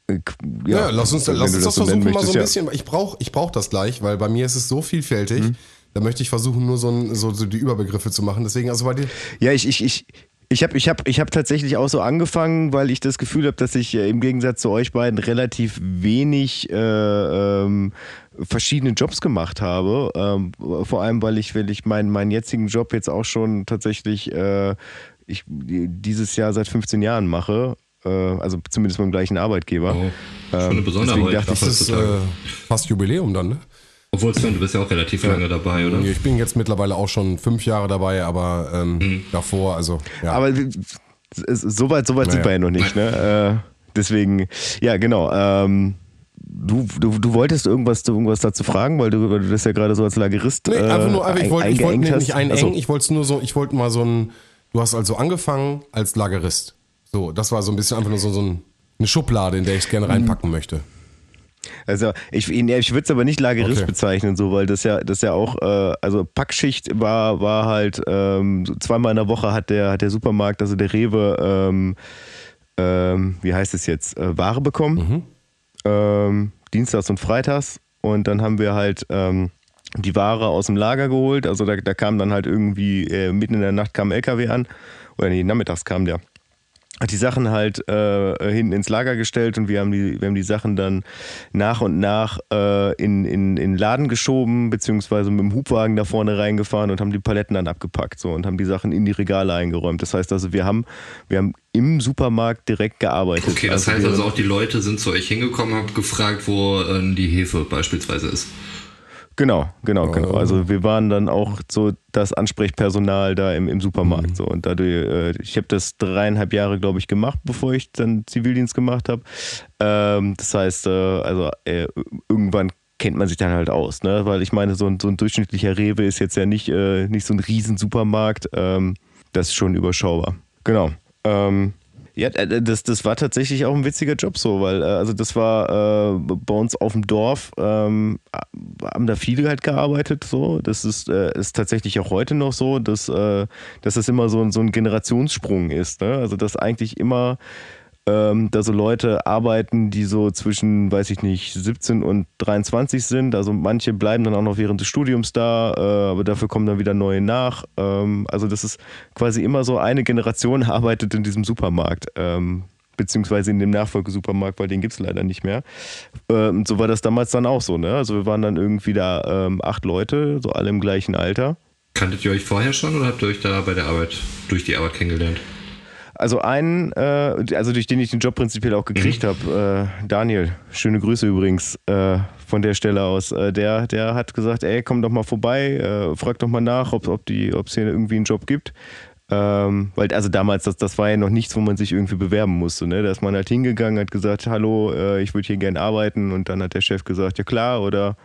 Äh, Ja, lass uns, lass uns das so versuchen, mal so ein möchtest, ja. bisschen. Ich brauche ich brauch das gleich, weil bei mir ist es so vielfältig. Mhm. Da möchte ich versuchen, nur so, ein, so, so die Überbegriffe zu machen. Deswegen, also bei dir. Ja, ich, ich, ich, ich habe ich hab, ich hab tatsächlich auch so angefangen, weil ich das Gefühl habe, dass ich äh, im Gegensatz zu euch beiden relativ wenig äh, ähm, verschiedene Jobs gemacht habe. Ähm, vor allem, weil ich, weil ich meinen, meinen jetzigen Job jetzt auch schon tatsächlich äh, ich, dieses Jahr seit 15 Jahren mache. Äh, also zumindest beim gleichen Arbeitgeber. Oh, schon eine Ähm, deswegen dachte Das ist heutzutage. äh, fast Jubiläum dann, ne? Obwohl, Sven, du bist ja auch relativ lange dabei, oder? Ich bin jetzt mittlerweile auch schon fünf Jahre dabei, aber ähm, Mhm. davor, also ja. Aber so weit, so weit sind Naja. wir ja noch nicht. Ne? Äh, deswegen, ja, genau. Ähm, du, du, du wolltest irgendwas, irgendwas dazu fragen, weil du, weil du das ja gerade so als Lagerist Nee, einfach nur, äh, einfach, ich wollte ich wollte eingeengt nee, hast. nicht einengen, Achso. ich wollte nur so, ich wollte mal so ein, du hast also angefangen als Lagerist. So, das war so ein bisschen einfach nur so, so ein, eine Schublade, in der ich es gerne reinpacken möchte. Also ich, ich würde es aber nicht Lagerist Okay. bezeichnen, so, weil das ja, das ja auch, äh, also Packschicht war, war halt ähm, zweimal in der Woche hat der, hat der Supermarkt, also der Rewe, ähm, ähm, wie heißt es jetzt, äh, Ware bekommen. Ähm, Dienstags und Freitags. Und dann haben wir halt ähm, die Ware aus dem Lager geholt. Also da, da kam dann halt irgendwie äh, mitten in der Nacht kam ein LKW an. Oder nee, nachmittags kam der hat die Sachen halt äh, hinten ins Lager gestellt und wir haben die, wir haben die Sachen dann nach und nach äh, in, in, in den Laden geschoben, beziehungsweise mit dem Hubwagen da vorne reingefahren und haben die Paletten dann abgepackt so und haben die Sachen in die Regale eingeräumt. Das heißt also, wir haben, wir haben im Supermarkt direkt gearbeitet. Okay, das heißt wir- also auch, die Leute sind zu euch hingekommen, haben gefragt, wo äh, die Hefe beispielsweise ist. Genau, genau, Oh. genau. Also wir waren dann auch so das Ansprechpersonal da im, im Supermarkt. Mhm. So. Und dadurch, äh, ich habe das dreieinhalb Jahre, glaube ich, gemacht, bevor ich dann Zivildienst gemacht habe. Ähm, das heißt, äh, also äh, irgendwann kennt man sich dann halt aus, ne? Weil ich meine, so ein, so ein durchschnittlicher Rewe ist jetzt ja nicht, äh, nicht so ein riesen Supermarkt. Ähm, das ist schon überschaubar. Genau. Ähm, ja, äh, das, das war tatsächlich auch ein witziger Job so, weil äh, also das war äh, bei uns auf dem Dorf, ähm, haben da viele halt gearbeitet so. Das ist, äh, ist tatsächlich auch heute noch so, dass, äh, dass das immer so, ein- so ein Generationssprung ist. Ne? Also dass eigentlich immer ähm, da so Leute arbeiten, die so zwischen, weiß ich nicht, 17 und 23 sind. Also manche bleiben dann auch noch während des Studiums da, äh, aber dafür kommen dann wieder neue nach. Ähm, also das ist quasi immer so eine Generation arbeitet in diesem Supermarkt. Ähm, beziehungsweise in dem Nachfolgesupermarkt, weil den gibt es leider nicht mehr. Ähm, so war das damals dann auch so, ne? Also wir waren dann irgendwie da ähm, acht Leute, so alle im gleichen Alter. Kanntet ihr euch vorher schon oder habt ihr euch da bei der Arbeit, durch die Arbeit kennengelernt? Also einen, äh, also durch den ich den Job prinzipiell auch gekriegt habe, äh, Daniel, schöne Grüße übrigens äh, von der Stelle aus. Äh, der, der hat gesagt, ey, komm doch mal vorbei, äh, frag doch mal nach, ob es hier irgendwie einen Job gibt. Ähm, weil also damals, das, das war ja noch nichts, wo man sich irgendwie bewerben musste. Ne? Da ist man halt hingegangen, hat gesagt, hallo, äh, ich würde hier gerne arbeiten und dann hat der Chef gesagt, ja klar oder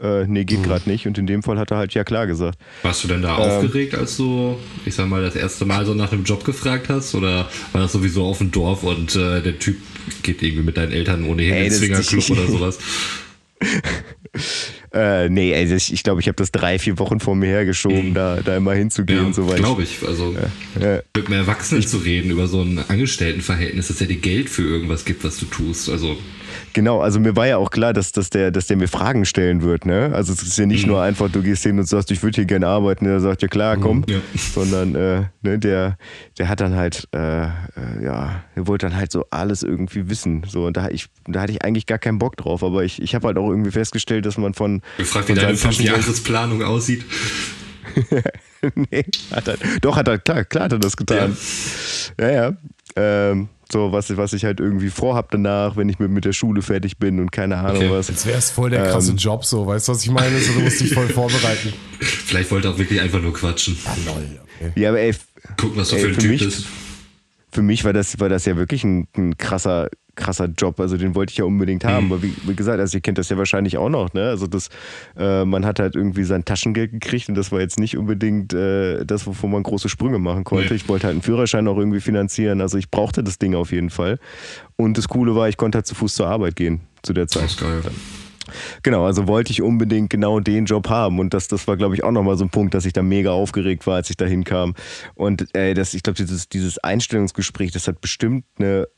äh, nee, geht gerade nicht. Und in dem Fall hat er halt ja klar gesagt. Warst du denn da Ähm. aufgeregt, als du, ich sag mal, das erste Mal so nach einem Job gefragt hast? Oder war das sowieso auf dem Dorf und äh, der Typ geht irgendwie mit deinen Eltern ohnehin Ey, ins das- Swingerclub oder sowas? Äh, nee, also ich, ich glaube, ich habe das drei, vier Wochen vor mir hergeschoben, da, da immer hinzugehen. Ja, so, glaube ich. Also Ja. mit einem Erwachsenen zu reden über so ein Angestelltenverhältnis, dass er dir Geld für irgendwas gibt, was du tust. Also Genau, also mir war ja auch klar, dass, dass, der, dass der mir Fragen stellen wird. Ne? Also es ist ja nicht nur einfach, du gehst hin und sagst, ich würde hier gerne arbeiten. Der sagt, ja klar, komm. Ja. Sondern äh, ne, der, der hat dann halt, äh, äh, ja, der wollte dann halt so alles irgendwie wissen. So, und da, ich, da hatte ich eigentlich gar keinen Bock drauf. Aber ich, ich habe halt auch irgendwie festgestellt, dass man von, gefragt, wie deine Fünfjahresplanung aussieht. nee, hat er, doch, hat er, klar, klar hat er das getan. Ja, ja. Ähm, so was, was ich halt irgendwie vorhab danach, wenn ich mit, mit der Schule fertig bin und keine Ahnung Okay. was. Jetzt wäre es voll der krasse Ähm. Job, so, weißt du, was ich meine? So, du musst dich voll vorbereiten. Vielleicht wollte er auch wirklich einfach nur quatschen. Ah, lol, okay. Ja, aber ey, Gucken, was du Ey, für ein für Typ mich- bist. für mich war das, war das ja wirklich ein, ein krasser, krasser Job. Also den wollte ich ja unbedingt haben. Mhm. Aber wie, wie gesagt, also ihr kennt das ja wahrscheinlich auch noch, ne? Also das, äh, man hat halt irgendwie sein Taschengeld gekriegt und das war jetzt nicht unbedingt äh, das, wovon man große Sprünge machen konnte. Nee. Ich wollte halt einen Führerschein auch irgendwie finanzieren. Also ich brauchte das Ding auf jeden Fall. Und das Coole war, ich konnte halt zu Fuß zur Arbeit gehen zu der Das Zeit. ist geil. Genau, also wollte ich unbedingt genau den Job haben. Und das, das war, glaube ich, auch nochmal so ein Punkt, dass ich da mega aufgeregt war, als ich da hinkam. Und äh, das, ich glaube, dieses, dieses Einstellungsgespräch, das hat bestimmt eine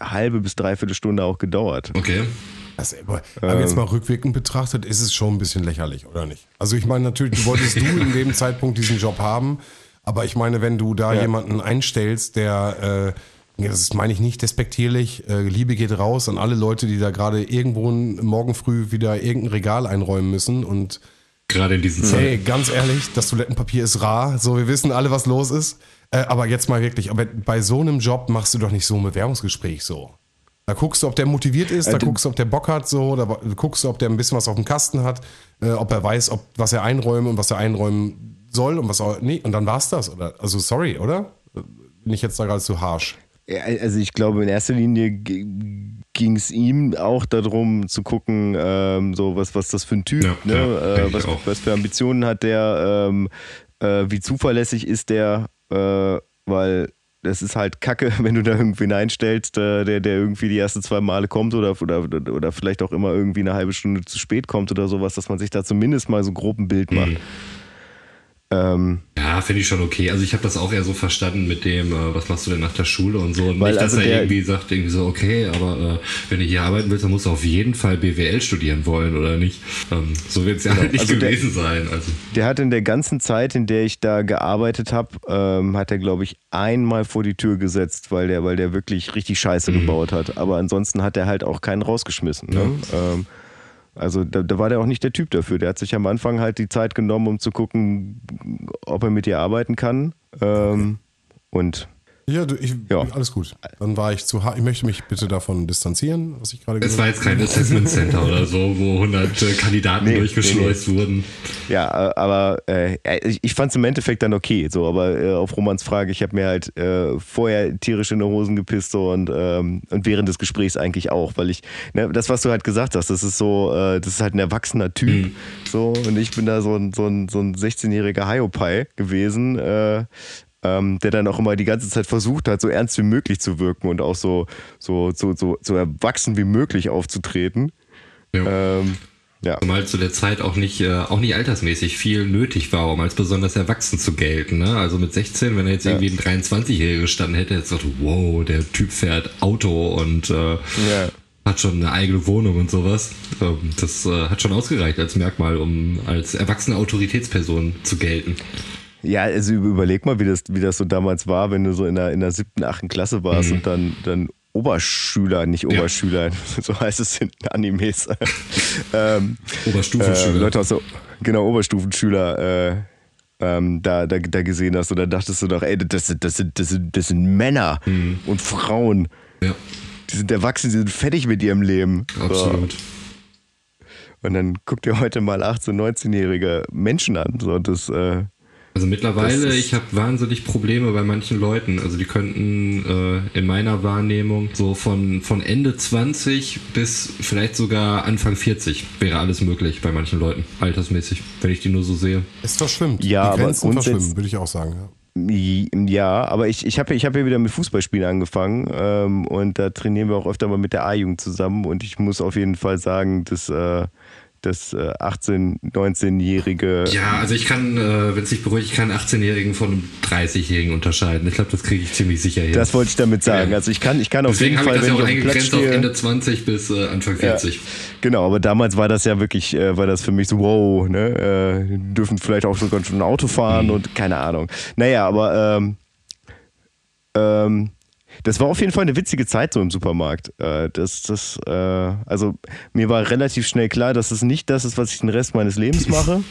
halbe bis dreiviertel Stunde auch gedauert. Okay. Das, aber, aber jetzt mal rückwirkend betrachtet, ist es schon ein bisschen lächerlich, oder nicht? Also ich meine natürlich, du wolltest du in dem Zeitpunkt diesen Job haben, aber ich meine, wenn du da Ja. jemanden einstellst, der, äh, das meine ich nicht despektierlich, äh, Liebe geht raus an alle Leute, die da gerade irgendwo morgen früh wieder irgendein Regal einräumen müssen und Gerade in diesen Zeiten. Hey, ganz ehrlich, das Toilettenpapier ist rar. So, wir wissen alle, was los ist. Äh, aber jetzt mal wirklich, aber bei so einem Job machst du doch nicht so ein Bewerbungsgespräch so. Da guckst du, ob der motiviert ist, da Äh, d- guckst du, ob der Bock hat, so, da guckst du, ob der ein bisschen was auf dem Kasten hat, äh, ob er weiß, ob, was er einräumen und was er einräumen soll und was auch, nee, und dann war's das, oder? Also, sorry, oder? Bin ich jetzt da gerade zu harsch? Ja, Also ich glaube, in erster Linie ging es ihm auch darum zu gucken, ähm, so was, was das für ein Typ, Ja, ne? ja, äh, was, was für Ambitionen hat der, ähm, äh, wie zuverlässig ist der, äh, weil das ist halt kacke, wenn du da irgendwen einstellst, äh, der, der irgendwie die ersten zwei Male kommt oder, oder, oder vielleicht auch immer irgendwie eine halbe Stunde zu spät kommt oder sowas, dass man sich da zumindest mal so grob ein Bild macht. Mhm. Ähm, Ja, finde ich schon okay. Also ich habe das auch eher so verstanden mit dem, äh, was machst du denn nach der Schule und so. Und Weil nicht, dass also er der- irgendwie sagt, irgendwie so, okay, aber äh, wenn du hier arbeiten willst, dann musst du auf jeden Fall BWL studieren wollen oder nicht. Ähm, so wird es ja halt nicht Also der- gewesen sein. Also Der hat in der ganzen Zeit, in der ich da gearbeitet habe, ähm, hat er, glaube ich, einmal vor die Tür gesetzt, weil der, weil der wirklich richtig Scheiße gebaut hat. Aber ansonsten hat er halt auch keinen rausgeschmissen. Ne? Ähm, also da, da war der auch nicht der Typ dafür. Der hat sich am Anfang halt die Zeit genommen, um zu gucken, ob er mit dir arbeiten kann. Ähm, Und Ja, du, ich, Ja. alles gut. Dann war ich zu hart. Ich möchte mich bitte davon distanzieren, was ich gerade es gesagt war jetzt kein Assessment Center oder so, wo 100 äh, Kandidaten Nee, durchgeschleust wurden. Ja, äh, aber äh, ich, ich fand es im Endeffekt dann okay. So, aber äh, auf Romans Frage, ich habe mir halt äh, vorher tierisch in die Hosen gepisst so, und, ähm, und während des Gesprächs eigentlich auch, weil ich, ne, das, was du halt gesagt hast, das ist so, äh, das ist halt ein erwachsener Typ. So, und ich bin da so ein, so ein, so ein 16-jähriger Hiopai gewesen. Äh, ähm, der dann auch immer die ganze Zeit versucht hat, so ernst wie möglich zu wirken und auch so, so, so, so, so erwachsen wie möglich aufzutreten. Ja. Ähm, ja. Zumal zu der Zeit auch nicht, äh, auch nicht altersmäßig viel nötig war, um als besonders erwachsen zu gelten. Ne? Also mit 16, wenn er jetzt Ja. irgendwie ein 23-Jähriger gestanden hätte, hätte gesagt, wow, der Typ fährt Auto und äh, Ja. hat schon eine eigene Wohnung und sowas. Ähm, das äh, hat schon ausgereicht als Merkmal, um als erwachsene Autoritätsperson zu gelten. Ja, also überleg mal, wie das, wie das so damals war, wenn du so in der, in der siebten, achten Klasse warst und dann, dann Oberschüler, nicht Oberschüler, so heißt es in Animes. ähm, äh, Oberstufenschüler. Leute aus der, genau, Oberstufenschüler äh, ähm, da, da, da gesehen hast. Und da dachtest du doch, ey, das sind, das sind, das sind, das sind Männer und Frauen. ja, Die sind erwachsen, die sind fertig mit ihrem Leben. So. absolut. Und dann guck dir heute mal 18-, 19-jährige Menschen an. So, das, äh, Also mittlerweile, ich habe wahnsinnig Probleme bei manchen Leuten. Also die könnten äh, in meiner Wahrnehmung so von, von Ende 20 bis vielleicht sogar Anfang 40 wäre alles möglich bei manchen Leuten, altersmäßig, wenn ich die nur so sehe. Es verschwimmt. Ja, Die aber Grenzen grundsätz- verschwimmen, würde ich auch sagen. Ja. Ja, aber ich, ich habe ich hab ja wieder mit Fußballspielen angefangen ähm, und da trainieren wir auch öfter mal mit der A-Jugend zusammen und ich muss auf jeden Fall sagen, dass äh, das äh, 18-, 19-jährige Ja, also ich kann, äh, wenn es dich beruhigt, ich kann einen 18-Jährigen von einem 30-Jährigen unterscheiden. Ich glaube, das kriege ich ziemlich sicher hin. das wollte ich damit sagen. Also ich kann, ich kann auf Deswegen jeden habe Fall, ich das ja auch eingegrenzt auf Ende 20 bis äh, Anfang 40. Genau, aber damals war das ja wirklich, äh, war das für mich so, wow, ne, äh, dürfen vielleicht auch sogar schon ein Auto fahren und keine Ahnung. Naja, aber ähm, ähm, das war auf jeden Fall eine witzige Zeit so im Supermarkt. Äh, das, das, äh, also mir war relativ schnell klar, dass es nicht das ist, was ich den Rest meines Lebens mache.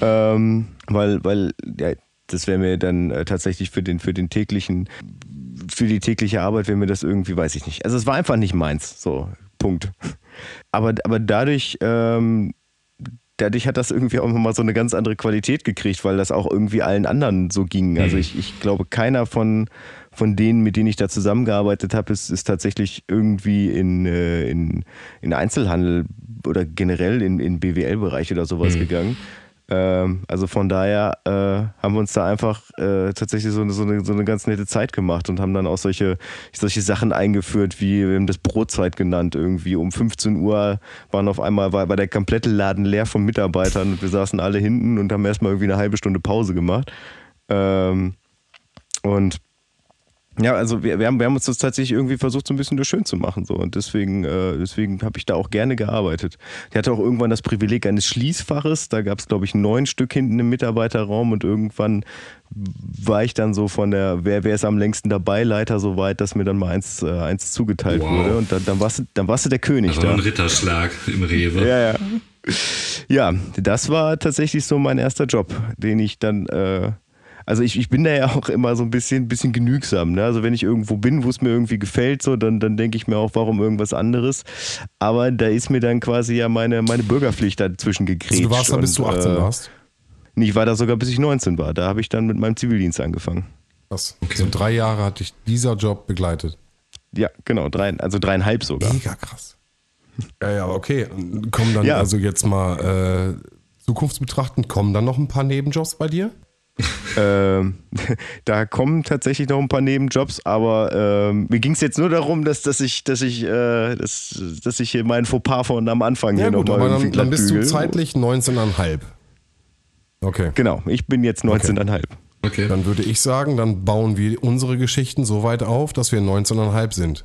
ähm, weil, weil, ja, das wäre mir dann äh, tatsächlich für den, für den täglichen für die tägliche Arbeit wäre mir das irgendwie, weiß ich nicht. Also es war einfach nicht meins. So, Punkt. Aber, aber dadurch, ähm, dadurch hat das irgendwie auch mal so eine ganz andere Qualität gekriegt, weil das auch irgendwie allen anderen so ging. Also ich, ich glaube, keiner von, von denen, mit denen ich da zusammengearbeitet habe, ist, ist tatsächlich irgendwie in, äh, in, in Einzelhandel oder generell in, in BWL-Bereich oder sowas gegangen. Ähm, also von daher äh, haben wir uns da einfach äh, tatsächlich so, eine- so, eine, so eine ganz nette Zeit gemacht und haben dann auch solche, solche Sachen eingeführt, wie wir haben das Brotzeit genannt. Irgendwie um 15 Uhr waren auf einmal, war, war der komplette Laden leer von Mitarbeitern und wir saßen alle hinten und haben erstmal irgendwie eine halbe Stunde Pause gemacht. Ähm, und ja, also wir, wir, haben, wir haben uns das tatsächlich irgendwie versucht, so ein bisschen das schön zu machen. So. Und deswegen, äh, deswegen habe ich da auch gerne gearbeitet. Ich hatte auch irgendwann das Privileg eines Schließfaches. Da gab es, glaube ich, neun Stück hinten im Mitarbeiterraum und irgendwann war ich dann so von der, wer, wer ist am längsten dabei, Leiter so weit, dass mir dann mal eins, äh, eins zugeteilt Wow. wurde. Und dann, dann, warst, du- dann warst du der König Also da. ein Ritterschlag im Rewe. Ja, ja. Ja, das war tatsächlich so mein erster Job, den ich dann, äh, also ich, ich bin da ja auch immer so ein bisschen, bisschen genügsam. Ne? Also wenn ich irgendwo bin, wo es mir irgendwie gefällt, so, dann, dann denke ich mir auch, warum irgendwas anderes. Aber da ist mir dann quasi ja meine, meine Bürgerpflicht dazwischen gegrätscht. Also du warst da, bis du Und, 18 äh, warst? Nee, ich war da sogar, bis ich 19 war. Da habe ich dann mit meinem Zivildienst angefangen. Krass. So drei Jahre hat dich dieser Job begleitet. Ja, genau, drei, also dreieinhalb sogar. Mega krass. Ja, ja, okay. Kommen dann Ja. also jetzt mal äh, zukunftsbetrachtend, kommen dann noch ein paar Nebenjobs bei dir? Ähm, da kommen tatsächlich noch ein paar Nebenjobs, aber ähm, mir ging es jetzt nur darum, dass, dass ich, dass ich, äh, dass, dass ich hier meinen Fauxpas von am Anfang Ja hier gut, nochmal dann, dann bist du zeitlich 19,5. Okay. Genau, ich bin jetzt 19,5. Okay. Dann würde ich sagen, dann bauen wir unsere Geschichten so weit auf, dass wir 19,5 sind.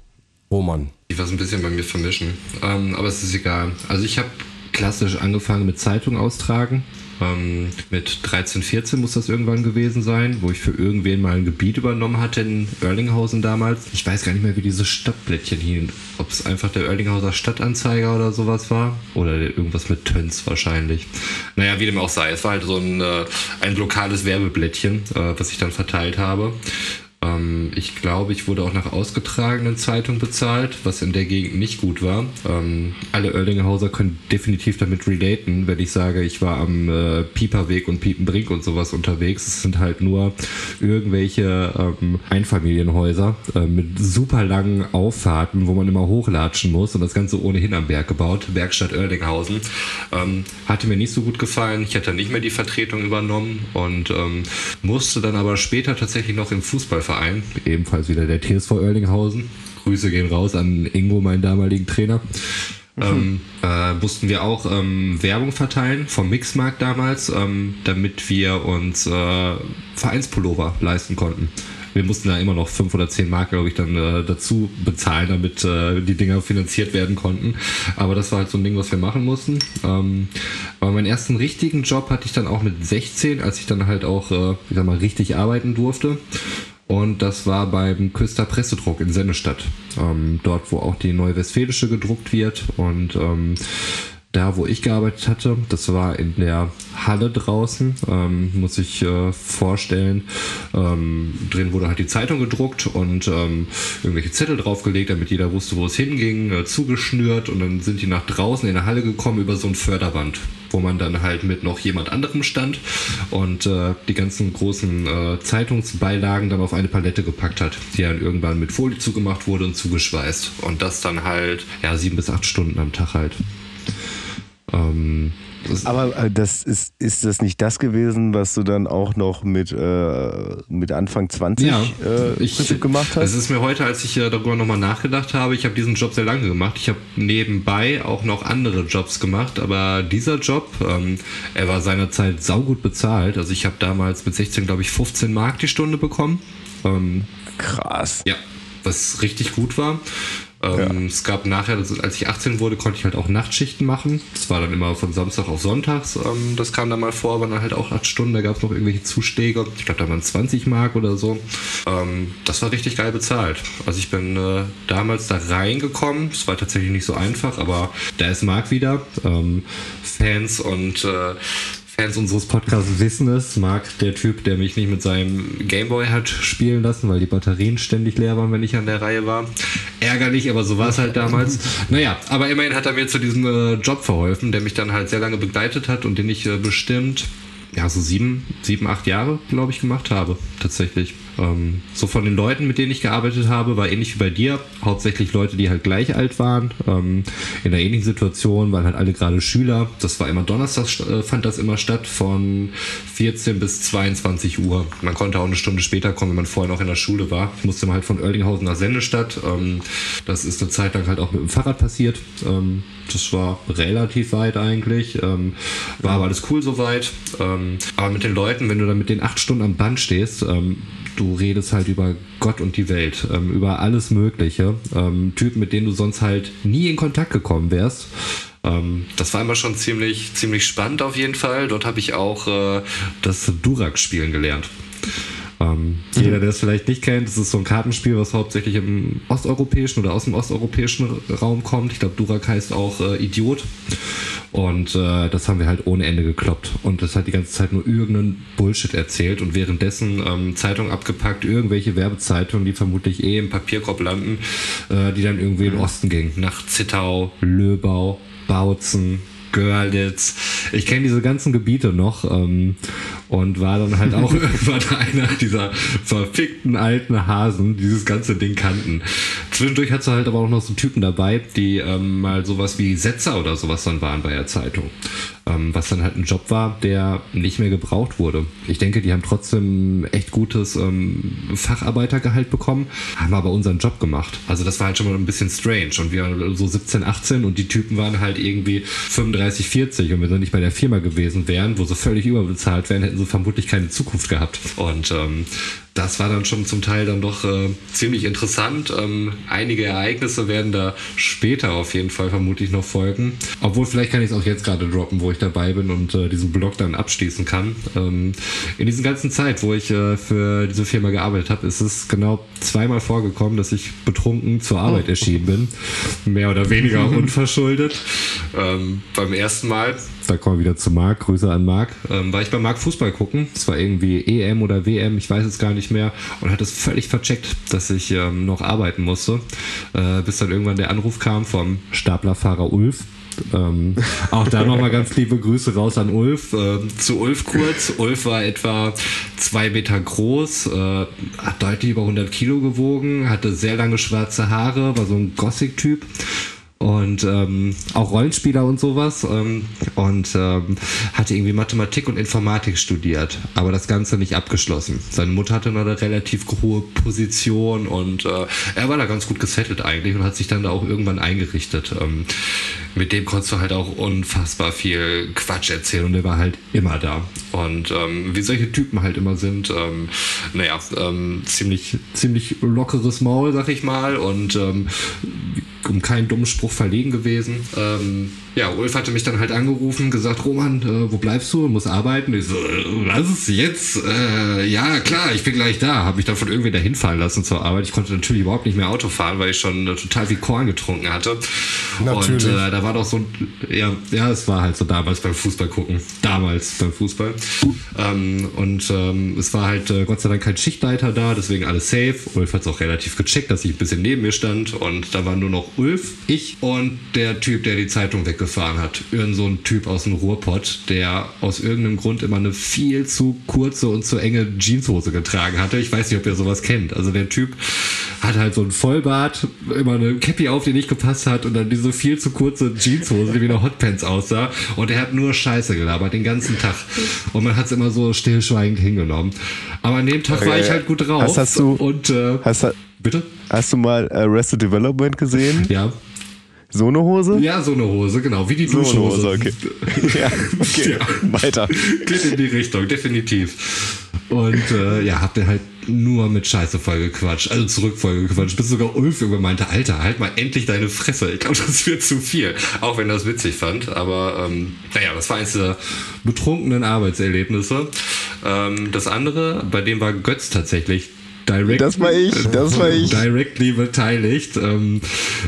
Roman. Ich was ein bisschen bei mir vermischen. Ähm, aber es ist egal. Also ich habe klassisch angefangen mit Zeitung austragen. Ähm, mit 13, 14 muss das irgendwann gewesen sein, wo ich für irgendwen mal ein Gebiet übernommen hatte in Erlinghausen damals. Ich weiß gar nicht mehr, wie dieses Stadtblättchen hieß. Ob es einfach der Erlinghauser Stadtanzeiger oder sowas war. Oder irgendwas mit Töns wahrscheinlich. Naja, wie dem auch sei. Es war halt so ein, äh, ein lokales Werbeblättchen, äh, was ich dann verteilt habe. Ähm, ich glaube, ich wurde auch nach ausgetragenen Zeitungen bezahlt, was in der Gegend nicht gut war. Ähm, alle Oerlinghauser können definitiv damit relaten, wenn ich sage, ich war am äh, Pieperweg und Piepenbrink und sowas unterwegs. Es sind halt nur irgendwelche ähm, Einfamilienhäuser äh, mit super langen Auffahrten, wo man immer hochlatschen muss und das Ganze ohnehin am Berg gebaut. Werkstatt Oerlinghausen. Ähm, hatte mir nicht so gut gefallen. Ich hätte nicht mehr die Vertretung übernommen und ähm, musste dann aber später tatsächlich noch im Fußballverein, ebenfalls wieder der TSV Oerlinghausen. Grüße gehen raus an Ingo, meinen damaligen Trainer. Ähm, äh, mussten wir auch ähm, Werbung verteilen vom Mixmarkt damals, ähm, damit wir uns äh, Vereinspullover leisten konnten. Wir mussten da immer noch fünf oder zehn Mark, glaube ich, dann äh, dazu bezahlen, damit äh, die Dinger finanziert werden konnten. Aber das war halt so ein Ding, was wir machen mussten. Ähm, aber meinen ersten richtigen Job hatte ich dann auch mit 16, als ich dann halt auch, äh, ich sag mal, richtig arbeiten durfte. Und das war beim Küster Pressedruck in Sennestadt. Ähm, dort, wo auch die Neue Westfälische gedruckt wird. Und ähm, da, wo ich gearbeitet hatte, das war in der Halle draußen, ähm, muss ich äh, vorstellen. Ähm, drin wurde halt die Zeitung gedruckt und ähm, irgendwelche Zettel draufgelegt, damit jeder wusste, wo es hinging, äh, zugeschnürt und dann sind die nach draußen in der Halle gekommen über so ein Förderband, wo man dann halt mit noch jemand anderem stand und äh, die ganzen großen äh, Zeitungsbeilagen dann auf eine Palette gepackt hat, die dann irgendwann mit Folie zugemacht wurde und zugeschweißt. Und das dann halt, ja, sieben bis acht Stunden am Tag halt. Ähm, Aber äh, das ist, ist das nicht das gewesen, was du dann auch noch mit, äh, mit Anfang 20 ja, äh, ich, gemacht Es hast? ist mir heute, als ich darüber nochmal nachgedacht habe, ich habe diesen Job sehr lange gemacht. Ich habe nebenbei auch noch andere Jobs gemacht, aber dieser Job, ähm, er war seinerzeit saugut bezahlt. Also ich habe damals mit 16, glaube ich, 15 Mark die Stunde bekommen. Ähm, Krass. ja, was richtig gut war. Ähm, Es gab nachher, also als ich 18 wurde, konnte ich halt auch Nachtschichten machen. Das war dann immer von Samstag auf Sonntags. Ähm, das kam dann mal vor, aber dann halt auch acht Stunden. Da gab es noch irgendwelche Zuschläge. Ich glaube, da waren 20 Mark oder so. Ähm, das war richtig geil bezahlt. Also ich bin äh, damals da reingekommen. Es war tatsächlich nicht so einfach, aber da ist Marc wieder. Ähm, Fans und äh, Fans unseres Podcasts wissen es. Marc, der Typ, der mich nicht mit seinem Gameboy hat spielen lassen, weil die Batterien ständig leer waren, wenn ich an der Reihe war. Ärgerlich, aber so war es halt damals. Naja, aber immerhin hat er mir zu diesem äh, Job verholfen, der mich dann halt sehr lange begleitet hat und den ich äh, bestimmt ja, so sieben, sieben, acht Jahre, glaube ich, gemacht habe, tatsächlich. Ähm, so von den Leuten, mit denen ich gearbeitet habe, war ähnlich wie bei dir. Hauptsächlich Leute, die halt gleich alt waren. Ähm, in einer ähnlichen Situation waren halt alle gerade Schüler. Das war immer Donnerstags, äh, fand das immer statt, von 14 bis 22 Uhr. Man konnte auch eine Stunde später kommen, wenn man vorher noch in der Schule war. Ich musste mal halt von Oerlinghausen nach Sendestadt. Ähm, das ist eine Zeit lang halt auch mit dem Fahrrad passiert. Ähm, das war relativ weit eigentlich. Ähm, war aber alles cool soweit. Ähm, aber mit den Leuten, wenn du dann mit den acht Stunden am Band stehst, du redest halt über Gott und die Welt, ähm, über alles Mögliche. Ähm, Typen, mit denen du sonst halt nie in Kontakt gekommen wärst. Ähm, das war immer schon ziemlich, ziemlich spannend auf jeden Fall. Dort habe ich auch äh, das Durak-Spielen gelernt. Ähm, jeder, der es vielleicht nicht kennt, das ist so ein Kartenspiel, was hauptsächlich im osteuropäischen oder aus dem osteuropäischen Raum kommt. Ich glaube, Durak heißt auch äh, Idiot. Und äh, das haben wir halt ohne Ende gekloppt. Und das hat die ganze Zeit nur irgendeinen Bullshit erzählt und währenddessen ähm, Zeitungen abgepackt, irgendwelche Werbezeitungen, die vermutlich eh im Papierkorb landen, äh, die dann irgendwie in den Osten gingen. Nach Zittau, Löbau, Bautzen, Görlitz. Ich kenne diese ganzen Gebiete noch ähm, und war dann halt auch irgendwann einer dieser verfickten alten Hasen, die dieses ganze Ding kannten. Zwischendurch hat sie halt aber auch noch so Typen dabei, die ähm, mal sowas wie Setzer oder sowas dann waren bei der Zeitung. Ähm, was dann halt ein Job war, der nicht mehr gebraucht wurde. Ich denke, die haben trotzdem echt gutes ähm, Facharbeitergehalt bekommen, haben aber unseren Job gemacht. Also das war halt schon mal ein bisschen strange. Und wir waren so 17, 18 und die Typen waren halt irgendwie 35, 40 und wenn sie nicht bei der Firma gewesen wären, wo sie völlig überbezahlt wären, hätten sie vermutlich keine Zukunft gehabt. Und ähm, das war dann schon zum Teil dann doch äh, ziemlich interessant. Ähm, einige Ereignisse werden da später auf jeden Fall vermutlich noch folgen. Obwohl, vielleicht kann ich es auch jetzt gerade droppen, wo ich dabei bin und äh, diesen Blog dann abschließen kann. Ähm, in dieser ganzen Zeit, wo ich äh, für diese Firma gearbeitet habe, ist es genau zweimal vorgekommen, dass ich betrunken zur Arbeit erschienen bin. Mehr oder weniger unverschuldet. Ähm, beim ersten Mal da kommen wir wieder zu Marc, Grüße an Marc, ähm, war ich bei Marc Fußball gucken. Es war irgendwie EM oder WM, ich weiß es gar nicht mehr. Und hat es völlig vercheckt, dass ich ähm, noch arbeiten musste. Äh, bis dann irgendwann der Anruf kam vom Staplerfahrer Ulf. Ähm, auch da nochmal ganz liebe Grüße raus an Ulf. Ähm, zu Ulf kurz. Ulf war etwa zwei Meter groß, äh, hat deutlich über 100 Kilo gewogen, hatte sehr lange schwarze Haare, war so ein Gothic-Typ und ähm, auch Rollenspieler und sowas ähm, und ähm, hatte irgendwie Mathematik und Informatik studiert, aber das Ganze nicht abgeschlossen. Seine Mutter hatte eine relativ hohe Position und äh, er war da ganz gut gesettelt eigentlich und hat sich dann da auch irgendwann eingerichtet. Ähm, mit dem konntest du halt auch unfassbar viel Quatsch erzählen und der war halt immer da. Und ähm, wie solche Typen halt immer sind, ähm, naja, ziemlich, ziemlich lockeres Maul, sag ich mal, und um keinen dummen Spruch verlegen gewesen. Ähm, ja, Ulf hatte mich dann halt angerufen, gesagt, Roman, äh, wo bleibst du? Muss arbeiten. Ich so, äh, was ist jetzt? Äh, ja, klar, ich bin gleich da. Habe mich dann von irgendwie dahin fahren lassen zur Arbeit. Ich konnte natürlich überhaupt nicht mehr Auto fahren, weil ich schon äh, total viel Korn getrunken hatte. Natürlich. Und äh, da war doch so ja, ja, es war halt so damals beim Fußball gucken. Damals beim Fußball. Ähm, und ähm, es war halt äh, Gott sei Dank kein Schichtleiter da, deswegen alles safe. Ulf hat es auch relativ gecheckt, dass ich ein bisschen neben mir stand. Und da war nur noch Ulf, ich und der Typ, der die Zeitung weggefahren hat. Irgend so ein Typ aus dem Ruhrpott, der aus irgendeinem Grund immer eine viel zu kurze und zu enge Jeanshose getragen hatte. Ich weiß nicht, ob ihr sowas kennt. Also der Typ hat halt so ein Vollbart, immer eine Cappy auf, die nicht gepasst hat und dann diese viel zu kurze Jeanshose, die wie eine Hotpants aussah. Und er hat nur Scheiße gelabert den ganzen Tag. Und man hat es immer so stillschweigend hingenommen. Aber an dem Tag okay. war ich halt gut drauf. Hast, hast du, und äh, hast, bitte? Hast du mal Arrested Development gesehen? Ja. So eine Hose? Ja, so eine Hose, genau. Wie die so Duschhose. okay. ja, okay. Ja. Weiter. Geht in die Richtung, definitiv. Und äh, ja, habt ihr halt nur mit Scheiße vollgequatscht, also zurück vollgequatscht, bis sogar Ulf irgendwann meinte, Alter, halt mal endlich deine Fresse. Ich glaube, das wird zu viel. Auch wenn das witzig fand. Aber ähm, naja, das war eines der betrunkenen Arbeitserlebnisse. Ähm, das andere, bei dem war Götz tatsächlich direct, Das war ich, das war ich. directly beteiligt. Ähm,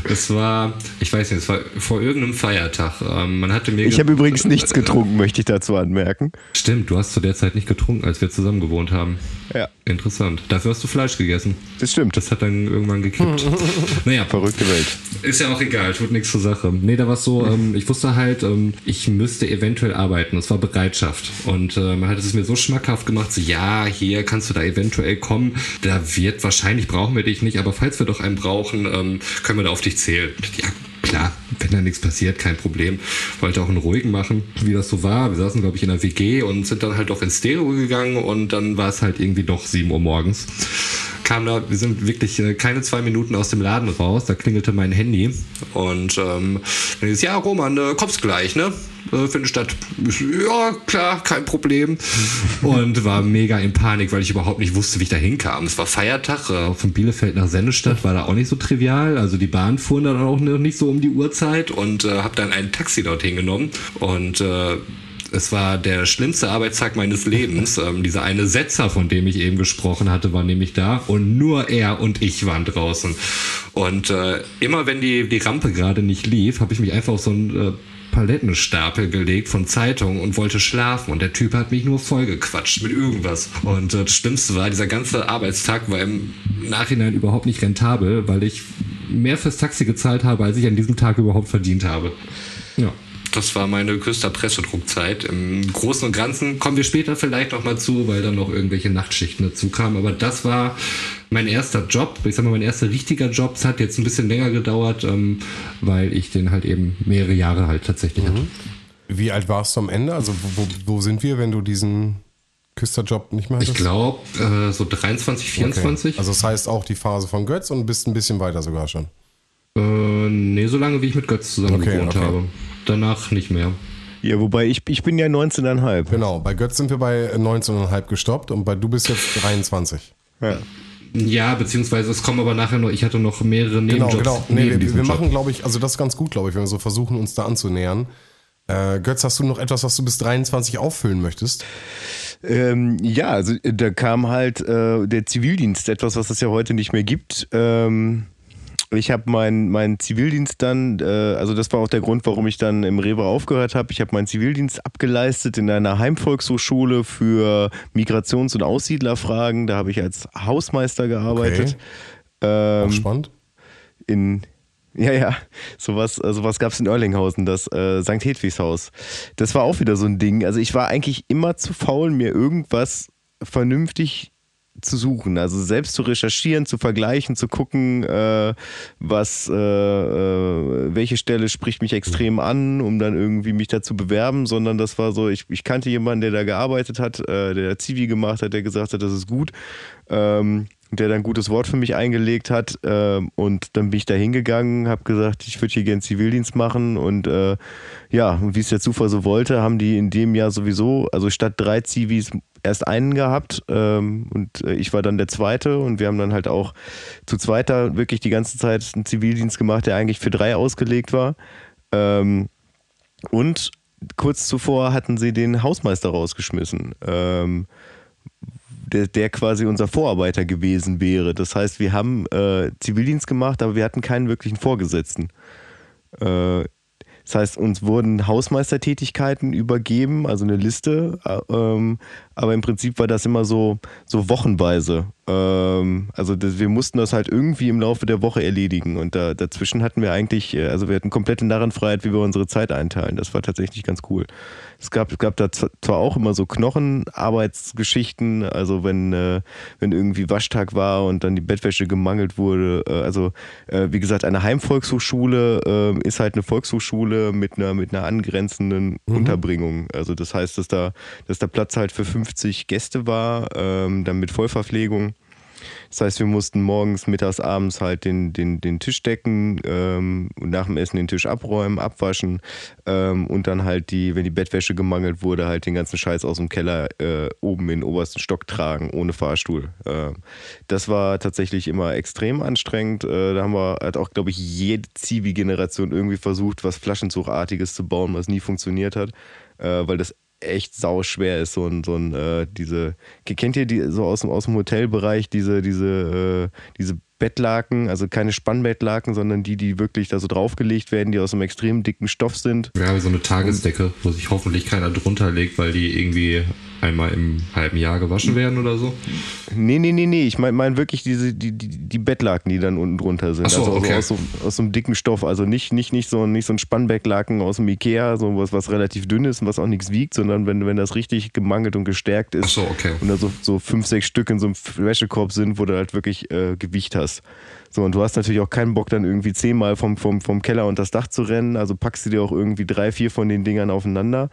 es war, ich weiß nicht, es war vor irgendeinem Feiertag. Ähm, man hatte mir Ich habe übrigens nichts getrunken, möchte ich dazu anmerken. Stimmt, du hast zu der Zeit nicht getrunken, als wir zusammen gewohnt haben. Ja, Interessant. Dafür hast du Fleisch gegessen. das stimmt. Das hat dann irgendwann gekippt. naja, Verrückte Welt. ist ja auch egal, tut nichts zur Sache. Nee, da war es so, ähm, ich wusste halt, ähm, ich müsste eventuell arbeiten. Das war Bereitschaft. Und äh, man hat es mir so schmackhaft gemacht, so, ja, hier kannst du da eventuell kommen. Da wird wahrscheinlich brauchen wir dich nicht, aber falls wir doch einen brauchen, ähm, können wir da auf dich zählen. Ja, klar, wenn da nichts passiert, kein Problem. Wollte auch einen ruhigen machen, wie das so war. Wir saßen, glaube ich, in der WG und sind dann halt doch ins Stereo gegangen und dann war es halt irgendwie doch 7 Uhr morgens. Kam da, wir sind wirklich äh, keine zwei Minuten aus dem Laden raus, da klingelte mein Handy und ähm, dann ist ja Roman, äh, kommst gleich, ne? Äh, für eine Stadt. Ich so, Ja, klar, kein Problem. Und war mega in Panik, weil ich überhaupt nicht wusste, wie ich da hinkam. Es war Feiertag, äh, von Bielefeld nach Sennestadt war da auch nicht so trivial. Also die Bahn fuhren dann auch noch nicht so um die Uhrzeit und äh, habe dann ein Taxi dorthin genommen und äh, es war der schlimmste Arbeitstag meines Lebens. Ähm, dieser eine Setzer, von dem ich eben gesprochen hatte, war nämlich da und nur er und ich waren draußen. Und äh, immer wenn die, die Rampe gerade nicht lief, habe ich mich einfach auf so einen äh, Palettenstapel gelegt von Zeitungen und wollte schlafen. Und der Typ hat mich nur vollgequatscht mit irgendwas. Und äh, das Schlimmste war, dieser ganze Arbeitstag war im Nachhinein überhaupt nicht rentabel, weil ich mehr fürs Taxi gezahlt habe, als ich an diesem Tag überhaupt verdient habe. Ja. Das war meine größte Pressedruckzeit. Im Großen und Ganzen kommen wir später vielleicht noch mal zu, weil dann noch irgendwelche Nachtschichten dazu kamen. Aber das war mein erster Job. Ich sag mal, mein erster richtiger Job. Es hat jetzt ein bisschen länger gedauert, ähm, weil ich den halt eben mehrere Jahre halt tatsächlich hatte. Wie alt warst du am Ende? Also wo, wo, sind wir, wenn du diesen Küsterjob nicht mehr Ich hattest? glaube, äh, so 23, 24. Okay. Also das heißt auch die Phase von Götz und bist ein bisschen weiter sogar schon. äh, nee, so lange wie ich mit Götz zusammen Okay, gewohnt okay. habe. Danach nicht mehr. Ja, wobei ich, ich bin ja 19,5. Genau, bei Götz sind wir bei 19,5 gestoppt und bei du bist jetzt 23. Ja. Ja, beziehungsweise es kommen aber nachher noch, ich hatte noch mehrere Genau, Nebenjobs. genau. Nee, neben wir, wir machen, glaube ich, also das ist ganz gut, glaube ich, wenn wir so versuchen, uns da anzunähern. Äh, Götz, hast du noch etwas, was du bis 23 auffüllen möchtest? Ähm, ja, also äh, da kam halt äh, der Zivildienst, etwas, was es ja heute nicht mehr gibt. Ähm, ich habe meinen mein Zivildienst dann, äh, also das war auch der Grund, warum ich dann im Rewe aufgehört habe. Ich habe meinen Zivildienst abgeleistet in einer Heimvolkshochschule für Migrations- und Aussiedlerfragen. Da habe ich als Hausmeister gearbeitet. Auch Ähm, spannend. in ja, ja, sowas, äh, sowas gab es in Erlinghausen, das äh, St. Hedwigs Haus. Das war auch wieder so ein Ding. Also ich war eigentlich immer zu faul, mir irgendwas vernünftig zu suchen, also selbst zu recherchieren, zu vergleichen, zu gucken, äh, was, äh, äh, welche Stelle spricht mich extrem an, um dann irgendwie mich da zu bewerben, sondern das war so, ich, ich kannte jemanden, der da gearbeitet hat, äh, der Zivi gemacht hat, der gesagt hat, das ist gut. Ähm, der dann ein gutes Wort für mich eingelegt hat ähm, und dann bin ich da hingegangen, habe gesagt, ich würde hier gern Zivildienst machen und äh, ja, wie es der Zufall so wollte, haben die in dem Jahr sowieso, also statt drei Zivis erst einen gehabt ähm, und äh, ich war dann der zweite und wir haben dann halt auch zu zweiter wirklich die ganze Zeit einen Zivildienst gemacht, der eigentlich für drei ausgelegt war ähm, und kurz zuvor hatten sie den Hausmeister rausgeschmissen. Ähm, der, der quasi unser Vorarbeiter gewesen wäre. Das heißt, wir haben äh, Zivildienst gemacht, aber wir hatten keinen wirklichen Vorgesetzten. Äh, das heißt, uns wurden Hausmeistertätigkeiten übergeben, also eine Liste, äh, ähm, aber im Prinzip war das immer so, so wochenweise. Ähm, also das, wir mussten das halt irgendwie im Laufe der Woche erledigen und da, dazwischen hatten wir eigentlich, äh, also wir hatten komplette Narrenfreiheit, wie wir unsere Zeit einteilen. Das war tatsächlich ganz cool. Es gab, es gab da zwar auch immer so Knochenarbeitsgeschichten, also wenn, äh, wenn irgendwie Waschtag war und dann die Bettwäsche gemangelt wurde. Äh, also äh, wie gesagt, eine Heimvolkshochschule äh, ist halt eine Volkshochschule mit einer, mit einer angrenzenden Unterbringung. Also das heißt, dass da, dass da Platz halt für 50 Gäste war, ähm, dann mit Vollverpflegung. Das heißt, wir mussten morgens, mittags, abends halt den, den, den Tisch decken ähm, und nach dem Essen den Tisch abräumen, abwaschen ähm, und dann halt die, wenn die Bettwäsche gemangelt wurde, halt den ganzen Scheiß aus dem Keller äh, oben in den obersten Stock tragen, ohne Fahrstuhl. Ähm, das war tatsächlich immer extrem anstrengend. Äh, da haben wir halt auch, glaube ich, jede Zivi-Generation irgendwie versucht, was Flaschenzuchartiges zu bauen, was nie funktioniert hat, äh, weil das echt sauschwer ist, so ein, so ein, äh, diese, kennt ihr die so aus dem, aus dem Hotelbereich, diese, diese, äh, diese Bettlaken, also keine Spannbettlaken, sondern die, die wirklich da so draufgelegt werden, die aus einem extrem dicken Stoff sind. Ja, so eine Tagesdecke, wo sich hoffentlich keiner drunter legt, weil die irgendwie einmal im halben Jahr gewaschen werden oder so. Nee, nee, nee, nee. Ich meine mein wirklich diese, die, die, die Bettlaken, die dann unten drunter sind. Ach so, also okay. aus, so, aus so einem dicken Stoff. Also nicht, nicht, nicht, so, nicht so ein Spannbecklaken aus dem Ikea, so was, was relativ dünn ist und was auch nichts wiegt, sondern wenn, wenn das richtig gemangelt und gestärkt ist Ach so, okay. und da so, so fünf, sechs Stück in so einem Wäschekorb sind, wo du halt wirklich äh, Gewicht hast. So, und du hast natürlich auch keinen Bock, dann irgendwie zehnmal vom, vom, vom Keller und das Dach zu rennen. Also packst du dir auch irgendwie drei, vier von den Dingern aufeinander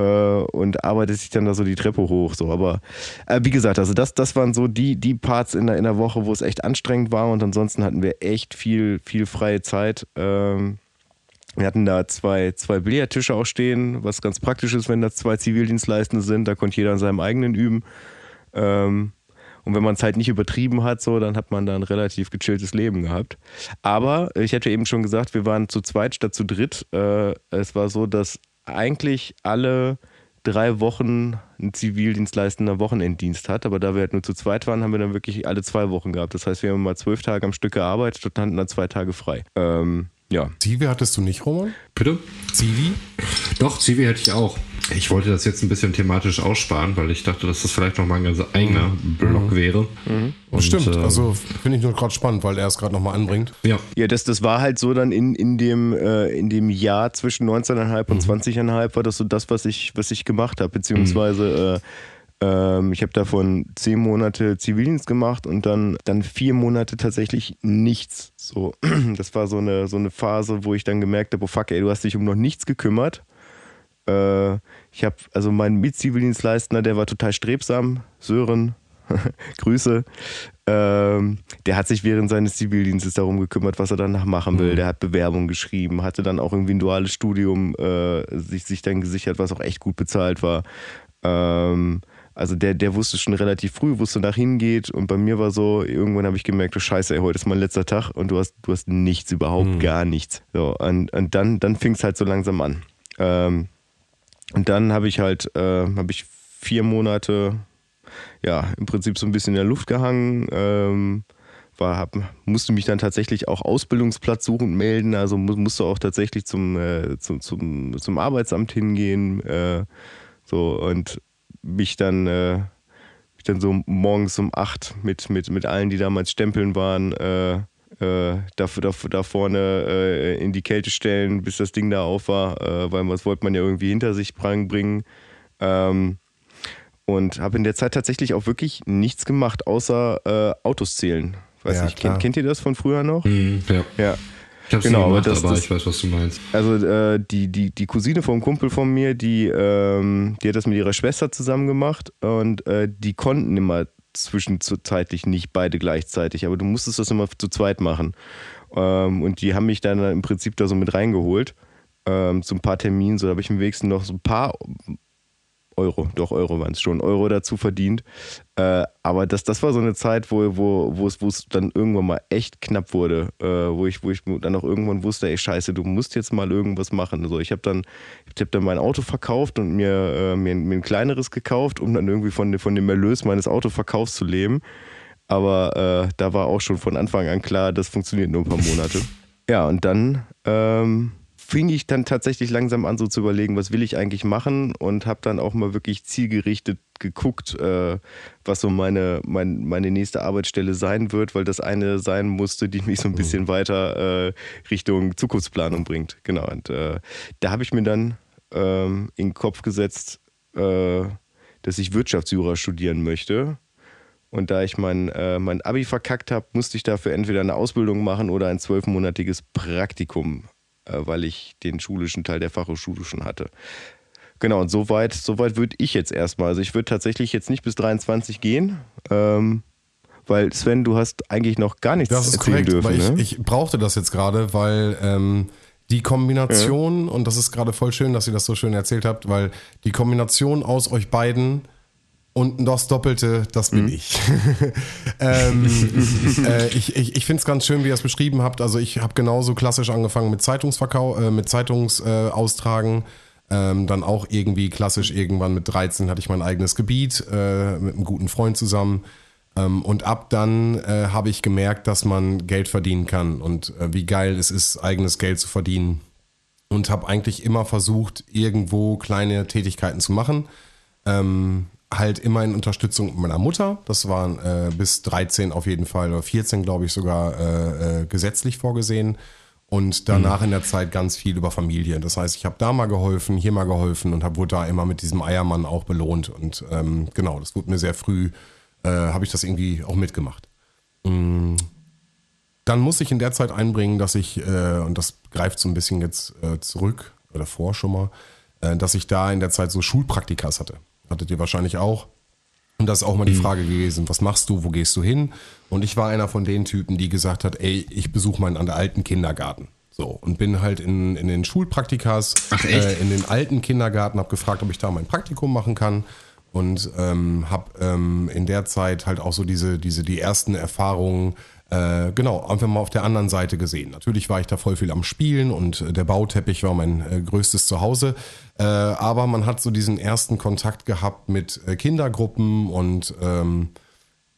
und arbeitest dich dann da so die Treppe hoch. So. Aber äh, wie gesagt, also das, das waren so die, die Parts in der, in der Woche, wo es echt anstrengend war und ansonsten hatten wir echt viel, viel freie Zeit. Ähm, wir hatten da zwei, zwei Billardtische auch stehen, was ganz praktisch ist, wenn das zwei Zivildienstleistende sind. Da konnte jeder an seinem eigenen üben. Ähm, und wenn man es halt nicht übertrieben hat, so, dann hat man da ein relativ gechilltes Leben gehabt. Aber ich hatte eben schon gesagt, wir waren zu zweit statt zu dritt. Äh, es war so, dass eigentlich alle drei Wochen ein Zivildienstleistender Wochenenddienst hat. Aber da wir halt nur zu zweit waren, haben wir dann wirklich alle zwei Wochen gehabt. Das heißt, wir haben mal zwölf Tage am Stück gearbeitet und hatten dann zwei Tage frei. Ähm, ja. Zivi hattest du nicht, Roman? Bitte? Zivi? Doch, Zivi hätte ich auch. Ich wollte das jetzt ein bisschen thematisch aussparen, weil ich dachte, dass das vielleicht noch mal ein ganz eigener Blog wäre. Und, Stimmt, äh, also finde ich nur gerade spannend, weil er es gerade nochmal anbringt. Ja, Ja, das, das war halt so dann in, in, dem, äh, in dem Jahr zwischen 19,5 und 20,5 war das so das, was ich, was ich gemacht habe. Beziehungsweise äh, ähm, ich habe davon zehn Monate Zivildienst gemacht und dann, dann vier Monate tatsächlich nichts. So, das war so eine, so eine Phase, wo ich dann gemerkt habe, oh fuck, ey, du hast dich um noch nichts gekümmert. Äh, ich habe, also mein Mitzivildienstleistender, der war total strebsam, Sören, Grüße. Ähm, der hat sich während seines Zivildienstes darum gekümmert, was er danach machen will. Der hat Bewerbungen geschrieben, hatte dann auch irgendwie ein duales Studium äh, sich, sich dann gesichert, was auch echt gut bezahlt war. Ähm, also der, der wusste schon relativ früh, wo es danach hingeht. Und bei mir war so, irgendwann habe ich gemerkt, oh scheiße, ey, heute ist mein letzter Tag und du hast, du hast nichts, überhaupt gar nichts. So, und, und dann, dann fing es halt so langsam an. Ähm, und dann habe ich halt, äh, habe ich vier Monate, ja, im Prinzip so ein bisschen in der Luft gehangen. Ähm, war, hab, musste mich dann tatsächlich auch Ausbildungsplatz suchen melden, also mu musste auch tatsächlich zum, äh, zum, zum, zum Arbeitsamt hingehen. Äh, so und mich dann, äh, mich dann so morgens um acht mit, mit, mit allen, die damals stempeln waren, äh, da, da, da vorne äh, in die Kälte stellen, bis das Ding da auf war, äh, weil was wollte man ja irgendwie hinter sich bringen. Ähm, und habe in der Zeit tatsächlich auch wirklich nichts gemacht, außer äh, Autos zählen. Weiß Ja, nicht, kennt, kennt ihr das von früher noch? Mhm, ja. Ja. Ich habe es Genau, gemacht, das- aber ich weiß, was du meinst. Also äh, die, die, die Cousine vom Kumpel von mir, die, ähm, die hat das mit ihrer Schwester zusammen gemacht und äh, die konnten immer zwischenzeitlich nicht beide gleichzeitig, aber du musstest das immer zu zweit machen. Ähm, und die haben mich dann im Prinzip da so mit reingeholt ähm, zu ein paar Terminen, so da habe ich im wenigsten noch so ein paar Euro, doch Euro waren es schon, Euro dazu verdient. Äh, aber das, das war so eine Zeit, wo, wo, wo, es, wo es dann irgendwann mal echt knapp wurde, äh, wo, ich, wo ich dann auch irgendwann wusste, ey scheiße, du musst jetzt mal irgendwas machen. Also ich habe dann, ich hab dann mein Auto verkauft und mir, äh, mir, mir ein kleineres gekauft, um dann irgendwie von, von dem Erlös meines Autoverkaufs zu leben. Aber äh, da war auch schon von Anfang an klar, das funktioniert nur ein paar Monate. Ja, und dann ähm, fing ich dann tatsächlich langsam an, so zu überlegen, was will ich eigentlich machen und habe dann auch mal wirklich zielgerichtet geguckt, äh, was so meine, mein, meine nächste Arbeitsstelle sein wird, weil das eine sein musste, die mich so ein bisschen weiter äh, Richtung Zukunftsplanung bringt. Genau, und äh, da habe ich mir dann ähm, in den Kopf gesetzt, äh, dass ich Wirtschaftsjura studieren möchte. Und da ich mein, äh, mein Abi verkackt habe, musste ich dafür entweder eine Ausbildung machen oder ein zwölfmonatiges Praktikum, weil ich den schulischen Teil der Fachhochschule schon hatte. Genau, und so weit, so würde ich jetzt erstmal. Also ich würde tatsächlich jetzt nicht bis 23 gehen, ähm, weil Sven, du hast eigentlich noch gar nichts Das ist erzählen korrekt, dürfen. weil ich, ne? ich brauchte das jetzt gerade, weil ähm, die Kombination, und das ist gerade voll schön, dass ihr das so schön erzählt habt, weil die Kombination aus euch beiden und das Doppelte, das bin ich. ähm, äh, ich ich, ich finde es ganz schön, wie ihr es beschrieben habt. Also ich habe genauso klassisch angefangen mit Zeitungsverkauf, äh, mit Zeitungsaustragen. Äh. Ähm, dann auch irgendwie klassisch irgendwann mit 13 hatte ich mein eigenes Gebiet äh, mit einem guten Freund zusammen. Ähm, und ab dann äh, habe ich gemerkt, dass man Geld verdienen kann und äh, wie geil es ist, eigenes Geld zu verdienen. Und habe eigentlich immer versucht, irgendwo kleine Tätigkeiten zu machen. Ähm, halt immer in Unterstützung meiner Mutter. Das waren äh, bis 13 auf jeden Fall oder 14, glaube ich, sogar äh, äh, gesetzlich vorgesehen. Und danach in der Zeit ganz viel über Familie. Das heißt, ich habe da mal geholfen, hier mal geholfen und hab, wurde da immer mit diesem Eiermann auch belohnt. Und ähm, genau, das wurde mir sehr früh, äh, habe ich das irgendwie auch mitgemacht. Mm. Dann muss ich in der Zeit einbringen, dass ich, äh, und das greift so ein bisschen jetzt äh, zurück oder vor schon mal, dass ich da in der Zeit so Schulpraktikas hatte. Hattet ihr wahrscheinlich auch. Und das ist auch mal die Frage gewesen, was machst du, wo gehst du hin? Und ich war einer von den Typen, die gesagt hat, ey, ich besuche meinen an der alten Kindergarten. So, und bin halt in, in den Schulpraktikas, Ach? Äh, in den alten Kindergarten, habe gefragt, ob ich da mein Praktikum machen kann. Und ähm, habe ähm, in der Zeit halt auch so diese, diese, die ersten Erfahrungen, äh, genau, einfach mal auf der anderen Seite gesehen. Natürlich war ich da voll viel am Spielen und äh, der Bauteppich war mein äh, größtes Zuhause. Äh, aber man hat so diesen ersten Kontakt gehabt mit äh, Kindergruppen und ähm,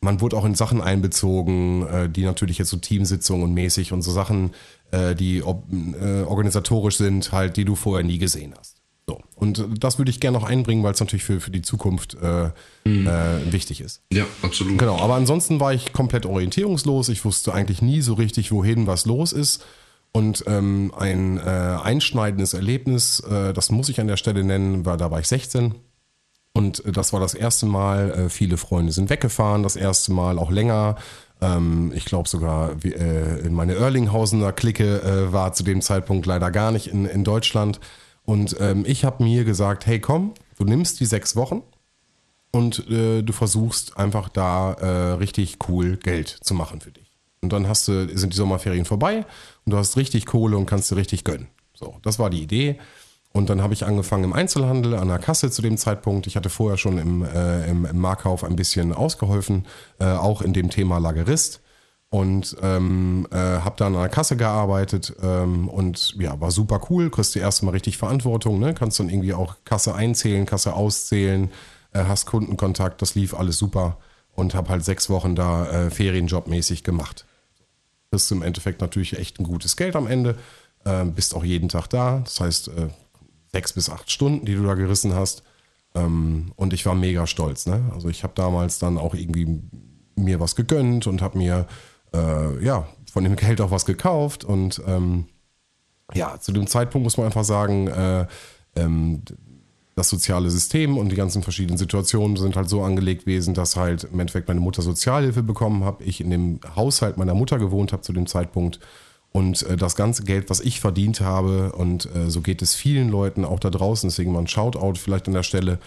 man wurde auch in Sachen einbezogen, äh, die natürlich jetzt so Teamsitzungen und mäßig und so Sachen, die organisatorisch sind, halt, die du vorher nie gesehen hast. So. Und das würde ich gerne noch einbringen, weil es natürlich für, für die Zukunft äh, äh, wichtig ist. Ja, absolut. Genau, aber ansonsten war ich komplett orientierungslos. Ich wusste eigentlich nie so richtig, wohin was los ist. Und ähm, ein äh, einschneidendes Erlebnis, äh, das muss ich an der Stelle nennen, war, da war ich 16. Und äh, das war das erste Mal, äh, viele Freunde sind weggefahren, das erste Mal auch länger. Ähm, ich glaube sogar, meine Erlinghausener Clique war zu dem Zeitpunkt leider gar nicht in, in Deutschland. Und ähm, ich habe mir gesagt, hey komm, du nimmst die sechs Wochen und äh, du versuchst einfach da äh, richtig cool Geld zu machen für dich. Und dann hast du, sind die Sommerferien vorbei und du hast richtig Kohle und kannst dir richtig gönnen. So, das war die Idee. Und dann habe ich angefangen im Einzelhandel an der Kasse zu dem Zeitpunkt. Ich hatte vorher schon im, äh, im, im Markauf ein bisschen ausgeholfen, äh, auch in dem Thema Lagerist. Und ähm, äh, habe dann an der Kasse gearbeitet ähm, und ja, war super cool. Kriegst du erstmal richtig Verantwortung, ne? Kannst dann irgendwie auch Kasse einzählen, Kasse auszählen, äh, hast Kundenkontakt, das lief alles super und habe halt sechs Wochen da äh, Ferienjobmäßig gemacht. Kriegst du im Endeffekt natürlich echt ein gutes Geld am Ende, äh, bist auch jeden Tag da. Das heißt, äh, sechs bis acht Stunden, die du da gerissen hast. Ähm, und ich war mega stolz. Ne? Also ich habe damals dann auch irgendwie mir was gegönnt und habe mir äh, ja von dem Geld auch was gekauft. Und ähm, ja, zu dem Zeitpunkt muss man einfach sagen, äh, ähm, das soziale System und die ganzen verschiedenen Situationen sind halt so angelegt gewesen, dass halt im Endeffekt meine Mutter Sozialhilfe bekommen habe, ich in dem Haushalt meiner Mutter gewohnt habe zu dem Zeitpunkt und äh, das ganze Geld, was ich verdient habe und äh, so geht es vielen Leuten auch da draußen, deswegen mal ein Shoutout vielleicht an der Stelle,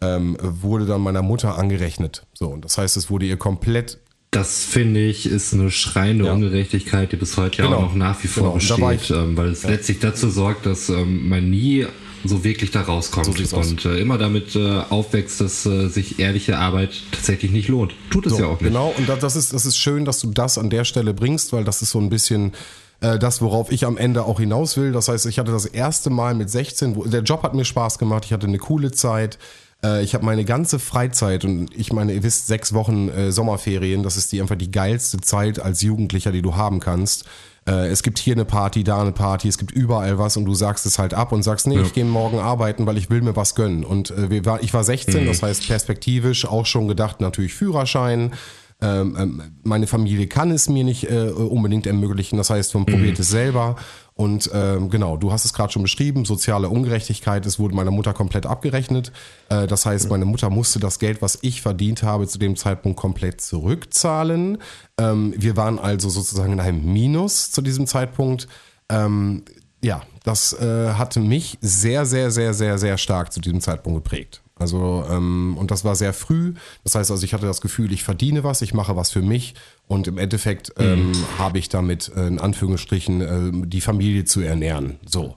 ähm, wurde dann meiner Mutter angerechnet. So, und das heißt, es wurde ihr komplett Das finde ich ist eine schreiende Ja. Ungerechtigkeit, die bis heute ja Genau. auch noch nach wie vor Genau. Besteht, ähm, weil es letztlich dazu sorgt, dass ähm, man nie so wirklich da rauskommt So und äh, immer damit äh, aufwächst, dass äh, sich ehrliche Arbeit tatsächlich nicht lohnt. Tut es So, ja auch nicht. Genau, und da- das ist, das ist schön, dass du das an der Stelle bringst, weil das ist so ein bisschen äh, das, worauf ich am Ende auch hinaus will. Das heißt, ich hatte das erste Mal mit 16, wo, der Job hat mir Spaß gemacht, ich hatte eine coole Zeit. Äh, ich habe meine ganze Freizeit und ich meine, ihr wisst, sechs Wochen äh, Sommerferien, das ist die einfach die geilste Zeit als Jugendlicher, die du haben kannst. Äh, es gibt hier eine Party, da eine Party, es gibt überall was und du sagst es halt ab und sagst, nee, ich gehe morgen arbeiten, weil ich will mir was gönnen. Und äh, wir war, ich war 16, das heißt perspektivisch auch schon gedacht, natürlich Führerschein. Ähm, ähm, meine Familie kann es mir nicht äh, unbedingt ermöglichen, das heißt, man probiert es selber. Und ähm, genau, du hast es gerade schon beschrieben, soziale Ungerechtigkeit, es wurde meiner Mutter komplett abgerechnet. Äh, das heißt, meine Mutter musste das Geld, was ich verdient habe, zu dem Zeitpunkt komplett zurückzahlen. Ähm, wir waren also sozusagen in einem Minus zu diesem Zeitpunkt. Ähm, ja, das äh, hatte mich sehr, sehr, sehr, sehr, sehr stark zu diesem Zeitpunkt geprägt. Also, ähm, und das war sehr früh. Das heißt also, ich hatte das Gefühl, ich verdiene was, ich mache was für mich und im Endeffekt ähm, habe ich damit äh, in Anführungsstrichen äh, die Familie zu ernähren. So.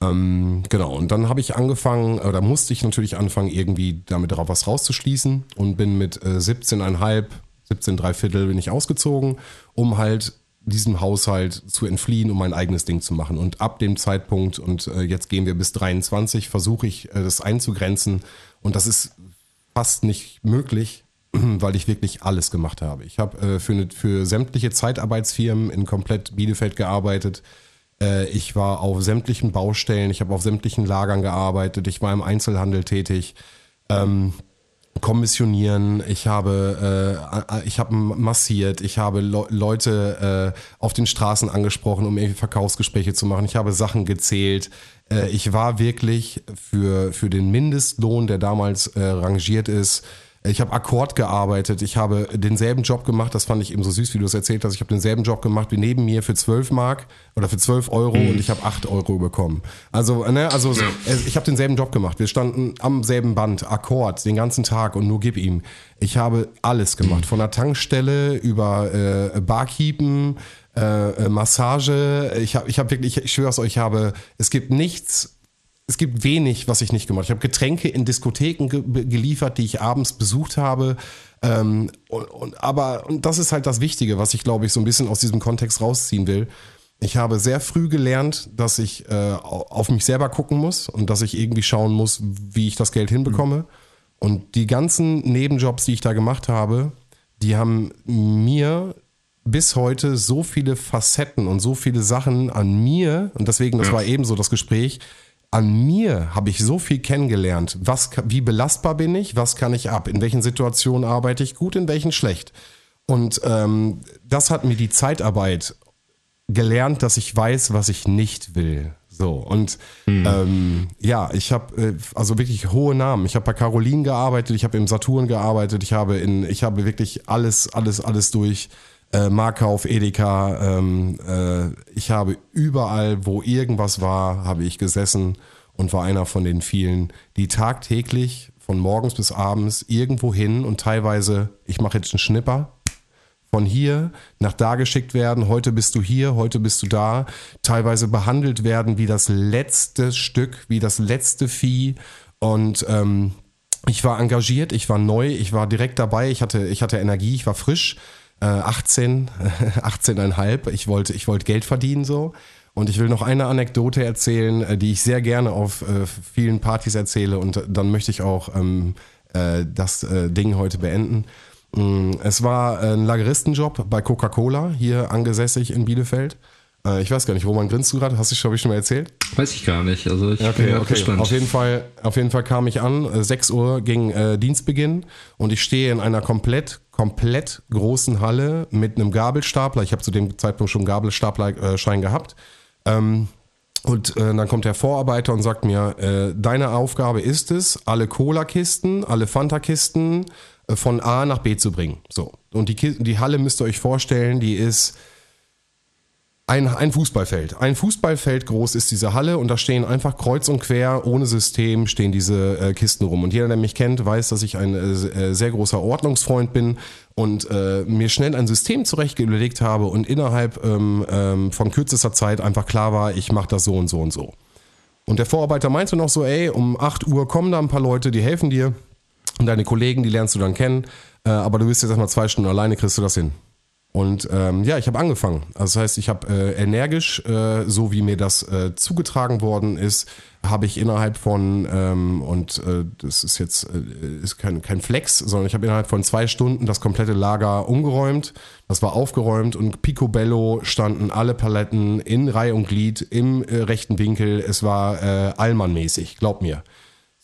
Ähm, genau, und dann habe ich angefangen, oder musste ich natürlich anfangen, irgendwie damit darauf was rauszuschließen und bin mit äh, 17,5, 17 Dreiviertel bin ich ausgezogen, um halt diesem Haushalt zu entfliehen, um mein eigenes Ding zu machen. Und ab dem Zeitpunkt, und äh, jetzt gehen wir bis 23, versuche ich äh, das einzugrenzen. Und das ist fast nicht möglich, weil ich wirklich alles gemacht habe. Ich habe äh, für, ne, für sämtliche Zeitarbeitsfirmen in komplett Bielefeld gearbeitet. Äh, ich war auf sämtlichen Baustellen, ich habe auf sämtlichen Lagern gearbeitet, ich war im Einzelhandel tätig. Ähm, kommissionieren, ich habe äh, ich habe massiert, ich habe Le Leute äh, auf den Straßen angesprochen, um irgendwie Verkaufsgespräche zu machen. Ich habe Sachen gezählt. Äh, ich war wirklich für für den Mindestlohn, der damals äh, rangiert ist, ich habe Akkord gearbeitet, ich habe denselben Job gemacht, das fand ich eben so süß, wie du es erzählt hast. Ich habe denselben Job gemacht wie neben mir für 12 Mark oder für 12 Euro mhm. und ich habe 8 Euro bekommen. Also, ne, also ja. ich habe denselben Job gemacht. Wir standen am selben Band, Akkord, den ganzen Tag und nur gib ihm. Ich habe alles gemacht, von der Tankstelle über äh, Barkeepen, äh, äh Massage. Ich habe ich hab wirklich, ich schwöre es euch, ich habe, es gibt nichts es gibt wenig, was ich nicht gemacht habe. Ich habe Getränke in Diskotheken ge geliefert, die ich abends besucht habe. Ähm, und, und, aber und das ist halt das Wichtige, was ich glaube ich so ein bisschen aus diesem Kontext rausziehen will. Ich habe sehr früh gelernt, dass ich äh, auf mich selber gucken muss und dass ich irgendwie schauen muss, wie ich das Geld hinbekomme. Mhm. Und die ganzen Nebenjobs, die ich da gemacht habe, die haben mir bis heute so viele Facetten und so viele Sachen an mir, und deswegen, das ja. war ebenso das Gespräch, an mir habe ich so viel kennengelernt. Was, wie belastbar bin ich? Was kann ich ab? In welchen Situationen arbeite ich gut? In welchen schlecht? Und ähm, das hat mir die Zeitarbeit gelernt, dass ich weiß, was ich nicht will. So und mhm. ähm, ja, ich habe äh, also wirklich hohe Namen. Ich habe bei Caroline gearbeitet, ich habe im Saturn gearbeitet, ich habe in, ich habe wirklich alles, alles, alles durch äh, Markauf, Edeka. Ähm, äh, ich habe überall, wo irgendwas war, habe ich gesessen und war einer von den vielen, die tagtäglich von morgens bis abends irgendwo hin und teilweise, ich mache jetzt einen Schnipper, von hier nach da geschickt werden. Heute bist du hier, heute bist du da. Teilweise behandelt werden wie das letzte Stück, wie das letzte Vieh. Und ähm, ich war engagiert, ich war neu, ich war direkt dabei, ich hatte, ich hatte Energie, ich war frisch äh, 18, 18,5. Ich wollte, ich wollte Geld verdienen so. Und ich will noch eine Anekdote erzählen, äh, die ich sehr gerne auf äh, vielen Partys erzähle. Und dann möchte ich auch ähm, äh, das äh, Ding heute beenden. Mm, es war ein Lageristenjob bei Coca-Cola, hier angesässig in Bielefeld. Äh, ich weiß gar nicht, wo man grinst du gerade? Hast du schon, schon mal erzählt? Weiß ich gar nicht. Also ich okay, bin okay. gespannt. Auf jeden Fall, auf jeden Fall kam ich an. 6 Uhr ging äh, Dienstbeginn und ich stehe in einer komplett komplett großen Halle mit einem Gabelstapler. Ich habe zu dem Zeitpunkt schon einen Gabelstaplerschein gehabt. Ähm, und äh, dann kommt der Vorarbeiter und sagt mir, äh, deine Aufgabe ist es, alle Cola-Kisten, alle Fanta-Kisten äh, von A nach B zu bringen. So. Und die, die Halle müsst ihr euch vorstellen, die ist ein, ein Fußballfeld. Ein Fußballfeld groß ist diese Halle und da stehen einfach kreuz und quer, ohne System, stehen diese äh, Kisten rum. Und jeder, der mich kennt, weiß, dass ich ein äh, äh, sehr großer Ordnungsfreund bin und äh, mir schnell ein System zurechtgelegt habe und innerhalb ähm, ähm, von kürzester Zeit einfach klar war, ich mache das so und so und so. Und der Vorarbeiter meinte noch so, ey, um 8 Uhr kommen da ein paar Leute, die helfen dir und deine Kollegen, die lernst du dann kennen, äh, aber du bist jetzt erstmal zwei Stunden alleine, kriegst du das hin. Und ähm, ja, ich habe angefangen. Also das heißt, ich habe äh, energisch, äh, so wie mir das äh, zugetragen worden ist, habe ich innerhalb von, ähm, und äh, das ist jetzt äh, ist kein, kein Flex, sondern ich habe innerhalb von zwei Stunden das komplette Lager umgeräumt. Das war aufgeräumt und picobello standen alle Paletten in Reihe und Glied im äh, rechten Winkel. Es war äh, Allmann-mäßig, glaub mir.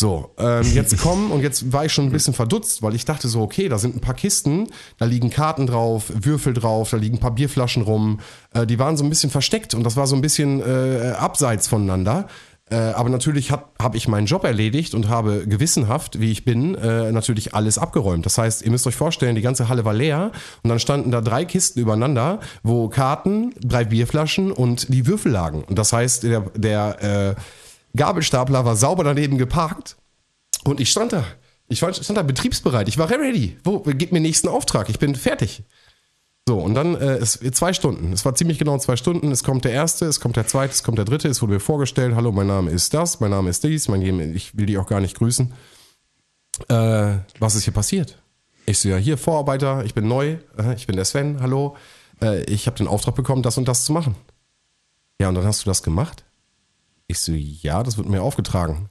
So, ähm, jetzt kommen und jetzt war ich schon ein bisschen verdutzt, weil ich dachte so, okay, da sind ein paar Kisten, da liegen Karten drauf, Würfel drauf, da liegen ein paar Bierflaschen rum. Äh, die waren so ein bisschen versteckt und das war so ein bisschen äh, abseits voneinander. Äh, aber natürlich habe hab ich meinen Job erledigt und habe gewissenhaft, wie ich bin, äh, natürlich alles abgeräumt. Das heißt, ihr müsst euch vorstellen, die ganze Halle war leer und dann standen da drei Kisten übereinander, wo Karten, drei Bierflaschen und die Würfel lagen. Und das heißt, der, der äh, Gabelstapler war sauber daneben geparkt und ich stand da. Ich stand da betriebsbereit. Ich war ready. Wo, gib mir nächsten Auftrag. Ich bin fertig. So, und dann äh, es, zwei Stunden. Es war ziemlich genau zwei Stunden. Es kommt der erste, es kommt der zweite, es kommt der dritte. Es wurde mir vorgestellt: Hallo, mein Name ist das, mein Name ist dies, mein, ich will die auch gar nicht grüßen. Äh, was ist hier passiert? Ich so, ja, hier Vorarbeiter, ich bin neu, ich bin der Sven, hallo. äh, ich habe den Auftrag bekommen, das und das zu machen. Ja, und dann hast du das gemacht? Ich so, ja, das wird mir aufgetragen.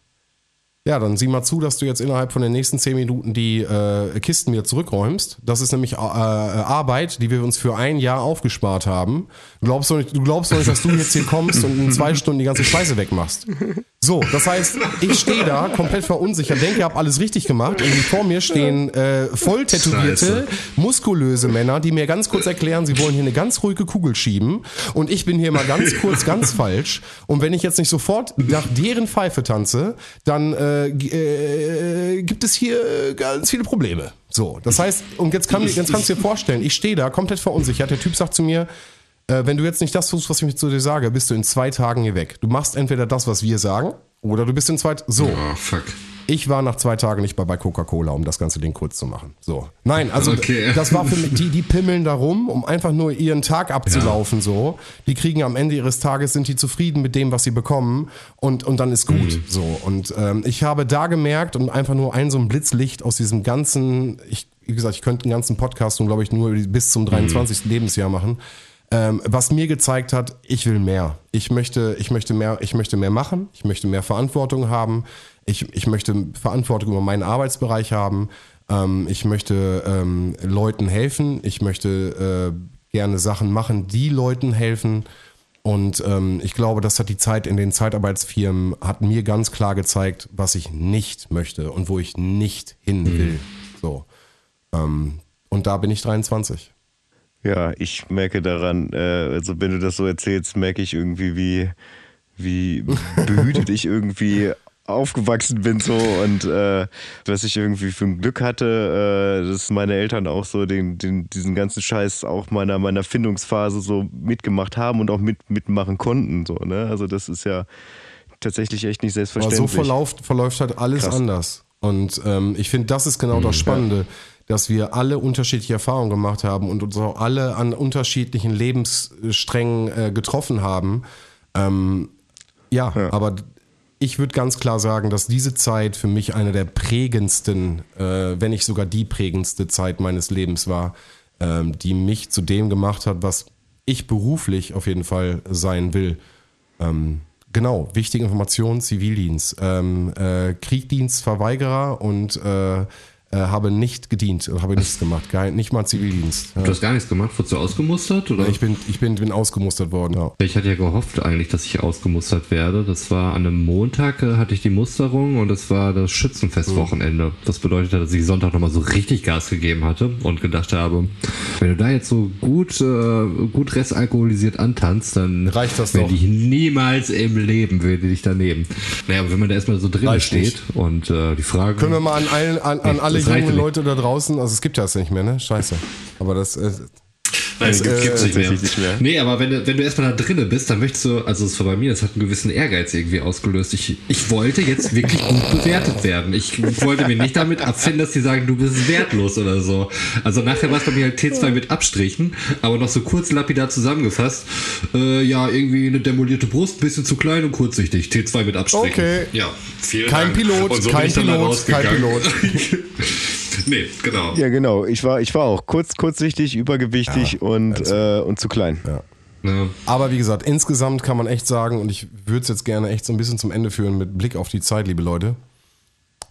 Ja, dann sieh mal zu, dass du jetzt innerhalb von den nächsten zehn Minuten die äh, Kisten wieder zurückräumst. Das ist nämlich äh, Arbeit, die wir uns für ein Jahr aufgespart haben. Du glaubst doch nicht, du glaubst doch nicht dass du jetzt hier kommst und in zwei Stunden die ganze Scheiße wegmachst. So, das heißt, ich stehe da komplett verunsichert, denke, ich habe alles richtig gemacht und vor mir stehen äh, voll tätowierte, muskulöse Männer, die mir ganz kurz erklären, sie wollen hier eine ganz ruhige Kugel schieben und ich bin hier mal ganz kurz ganz falsch und wenn ich jetzt nicht sofort nach deren Pfeife tanze, dann äh, äh, gibt es hier ganz viele Probleme. So, das heißt, und jetzt, kann, jetzt kannst du dir vorstellen, ich stehe da komplett verunsichert, der Typ sagt zu mir, äh, wenn du jetzt nicht das tust, was ich zu dir sage, bist du in zwei Tagen hier weg. Du machst entweder das, was wir sagen, oder du bist in zwei. So. Oh, fuck. Ich war nach zwei Tagen nicht bei, bei Coca-Cola, um das ganze Ding kurz zu machen. So. Nein, also Okay. das war für mich, die, die pimmeln da rum, um einfach nur ihren Tag abzulaufen, so. Die kriegen am Ende ihres Tages, sind die zufrieden mit dem, was sie bekommen und, und dann ist gut, so. Und ähm, ich habe da gemerkt und einfach nur ein so ein Blitzlicht aus diesem ganzen, ich, wie gesagt, ich könnte einen ganzen Podcast nun, glaube ich, nur bis zum 23. Lebensjahr machen ähm, was mir gezeigt hat, ich will mehr. Ich möchte, ich möchte mehr, ich möchte mehr machen, ich möchte mehr Verantwortung haben, ich, ich möchte Verantwortung über meinen Arbeitsbereich haben, ähm, ich möchte ähm, Leuten helfen, ich möchte äh, gerne Sachen machen, die Leuten helfen. Und ähm, ich glaube, das hat die Zeit in den Zeitarbeitsfirmen, hat mir ganz klar gezeigt, was ich nicht möchte und wo ich nicht hin will. So. Ähm, und da bin ich 23. Ja, ich merke daran, äh, also wenn du das so erzählst, merke ich irgendwie, wie, wie behütet ich irgendwie aufgewachsen bin so und äh, was ich irgendwie für ein Glück hatte, äh, dass meine Eltern auch so den, den, diesen ganzen Scheiß auch meiner, meiner Findungsphase so mitgemacht haben und auch mit, mitmachen konnten. So, ne? Also das ist ja tatsächlich echt nicht Aber selbstverständlich. so verläuft, verläuft halt alles Krass. anders. Und ähm, ich finde, das ist genau das Spannende, dass wir alle unterschiedliche Erfahrungen gemacht haben und uns auch alle an unterschiedlichen Lebenssträngen äh, getroffen haben. Ähm, ja, aber ich würde ganz klar sagen, dass diese Zeit für mich eine der prägendsten, äh, wenn nicht sogar die prägendste Zeit meines Lebens war, ähm, die mich zu dem gemacht hat, was ich beruflich auf jeden Fall sein will. Ähm, genau, wichtige Informationen, Zivildienst, ähm, äh, Kriegdienstverweigerer und äh, äh, habe nicht gedient, habe nichts gemacht, gar, nicht mal Zivildienst. Ja. Du hast gar nichts gemacht, wurdest du ausgemustert? Oder? Ich bin, ich bin, bin ausgemustert worden. Ja. Ich hatte ja gehofft eigentlich, dass ich ausgemustert werde. Das war an einem Montag, äh, hatte ich die Musterung und es war das Schützenfestwochenende. Das bedeutete, dass ich Sonntag nochmal so richtig Gas gegeben hatte und gedacht habe, wenn du da jetzt so gut, äh, gut restalkoholisiert antanzt, dann Reicht das werde doch. ich niemals im Leben werde dich da nehmen. Naja, aber wenn man da erstmal so drin Reicht steht nicht. und äh, die Frage. Können wir mal an, allen, an, an alle reicht jungen. Leute da draußen, also es gibt ja das nicht mehr, ne? Scheiße. Aber das, äh, das Äh, nicht mehr. tatsächlich nicht mehr. Nee, aber wenn du, wenn du erstmal da drinnen bist, dann möchtest du, also es war bei mir, das hat einen gewissen Ehrgeiz irgendwie ausgelöst. Ich, ich wollte jetzt wirklich gut bewertet werden. Ich wollte mir nicht damit abfinden, dass die sagen, du bist wertlos oder so. Also nachher war es bei mir halt T2 mit Abstrichen, aber noch so kurz lapidar zusammengefasst. Äh, ja, irgendwie eine demolierte Brust, bisschen zu klein und kurzsichtig. T2 mit Abstrichen. Okay. Ja, vielen Kein Dank. Pilot, so kein Pilot, kein rausgegangen. nee, genau. Ja, genau. Ich war, ich war auch kurz, kurzsichtig, übergewichtig und, äh, und zu klein. Ja. aber wie gesagt, insgesamt kann man echt sagen, und ich würde es jetzt gerne echt so ein bisschen zum Ende führen mit Blick auf die Zeit, liebe Leute.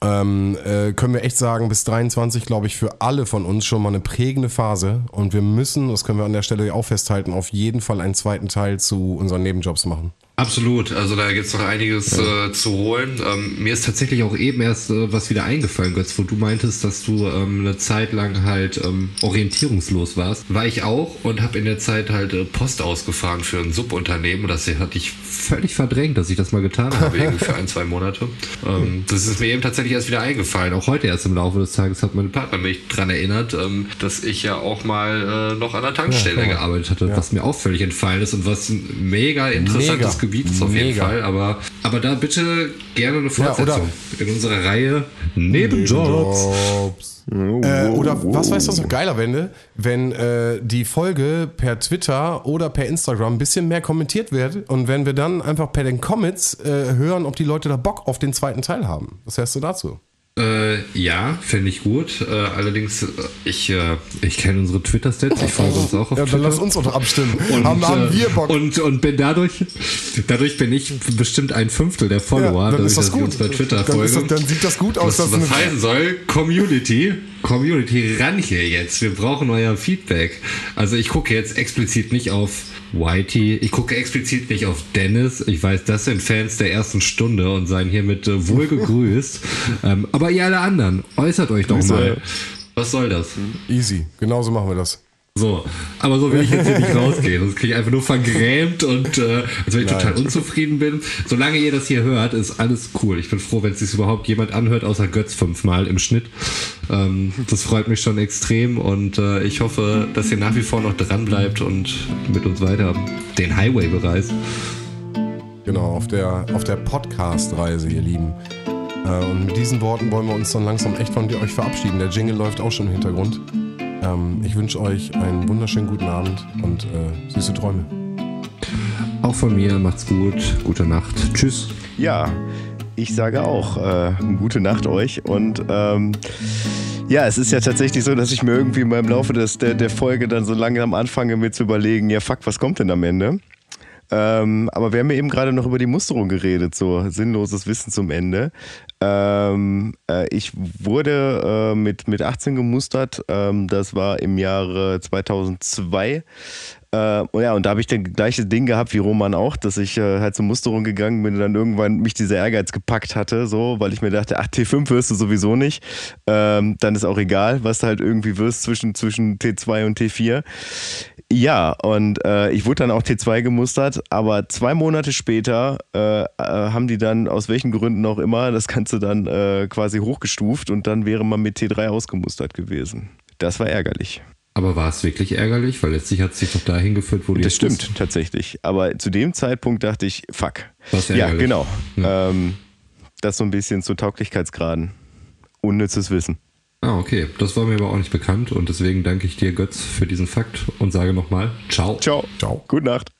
Ähm, äh, können wir echt sagen, bis 23, glaube ich, für alle von uns schon mal eine prägende Phase. Und wir müssen, das können wir an der Stelle auch festhalten, auf jeden Fall einen zweiten Teil zu unseren Nebenjobs machen. Absolut, also da gibt's noch einiges äh, zu holen. Ähm, mir ist tatsächlich auch eben erst äh, was wieder eingefallen, Götz, wo du meintest, dass du ähm, eine Zeit lang halt ähm, orientierungslos warst. War ich auch und habe in der Zeit halt äh, Post ausgefahren für ein Subunternehmen das hatte ich völlig verdrängt, dass ich das mal getan habe, irgendwie für ein, zwei Monate. Ähm, das ist mir eben tatsächlich erst wieder eingefallen. Auch heute erst im Laufe des Tages hat mein Partner mich dran erinnert, ähm, dass ich ja auch mal äh, noch an der Tankstelle gearbeitet hatte, was mir auch völlig entfallen ist und was ein mega interessantes Mega. Gebiet ist auf jeden. Fall. Aber, aber da bitte gerne eine Fortsetzung oder- in unserer Reihe Nebenjobs. Jobs. Äh, oder was weißt du, was noch geiler wende, wenn äh, die Folge per Twitter oder per Instagram ein bisschen mehr kommentiert wird und wenn wir dann einfach per den Comments äh, hören, ob die Leute da Bock auf den zweiten Teil haben. Was hältst du dazu? Äh, ja, fände ich gut. Äh, allerdings, äh, ich, äh, ich kenne unsere Twitter-Stats, ich folge uns auch auf Ja, Twitter. dann lass uns doch abstimmen. Und, haben, haben äh, wir Bock. Und, und bin dadurch, dadurch bin ich bestimmt ein Fünftel der Follower, ja, dann dadurch, ist das dass gut. uns bei Twitter dann, ist das, dann sieht das gut aus. Was, dass was heißen soll, Community, Community ran hier jetzt. Wir brauchen euer Feedback. Also ich gucke jetzt explizit nicht auf Whitey, ich gucke explizit nicht auf Dennis. Ich weiß, das sind Fans der ersten Stunde und seien hiermit äh, wohl gegrüßt. ähm, aber ihr alle anderen, äußert euch doch Grüße. mal. Was soll das? Easy, genauso machen wir das. So, aber so will ich jetzt hier nicht rausgehen. Sonst kriege ich einfach nur vergrämt und äh, als wenn ich Nein. total unzufrieden bin. Solange ihr das hier hört, ist alles cool. Ich bin froh, wenn es sich überhaupt jemand anhört, außer Götz fünfmal im Schnitt. Ähm, das freut mich schon extrem und äh, ich hoffe, dass ihr nach wie vor noch dran bleibt und mit uns weiter den Highway bereist. Genau, auf der, auf der Podcast-Reise, ihr Lieben. Äh, und mit diesen Worten wollen wir uns dann langsam echt von euch verabschieden. Der Jingle läuft auch schon im Hintergrund. Ähm, ich wünsche euch einen wunderschönen guten Abend und äh, süße Träume. Auch von mir, macht's gut, gute Nacht. Tschüss. Ja, ich sage auch äh, gute Nacht euch und ähm, ja, es ist ja tatsächlich so, dass ich mir irgendwie mal im Laufe des, der, der Folge dann so langsam anfange, mir zu überlegen, ja fuck, was kommt denn am Ende? Ähm, aber wir haben ja eben gerade noch über die Musterung geredet, so sinnloses Wissen zum Ende. Ähm, äh, ich wurde äh, mit, mit 18 gemustert, ähm, das war im Jahre 2002. Äh, und ja, und da habe ich dann gleiche Ding gehabt wie Roman auch, dass ich äh, halt zur Musterung gegangen bin und dann irgendwann mich dieser Ehrgeiz gepackt hatte, so, weil ich mir dachte, ach, T5 wirst du sowieso nicht. Ähm, dann ist auch egal, was du halt irgendwie wirst zwischen, zwischen T2 und T4. Ja, und äh, ich wurde dann auch T2 gemustert, aber zwei Monate später äh, äh, haben die dann aus welchen Gründen auch immer das Ganze dann äh, quasi hochgestuft und dann wäre man mit T3 ausgemustert gewesen. Das war ärgerlich. Aber war es wirklich ärgerlich? Weil letztlich hat es sich doch dahin geführt, wo du Das jetzt stimmt bist. tatsächlich. Aber zu dem Zeitpunkt dachte ich, fuck. Was Ja, genau. Ja. Ähm, das so ein bisschen zu Tauglichkeitsgraden. Unnützes Wissen. Ah, okay. Das war mir aber auch nicht bekannt und deswegen danke ich dir, Götz, für diesen Fakt und sage nochmal Ciao. Ciao. Ciao. Gute Nacht.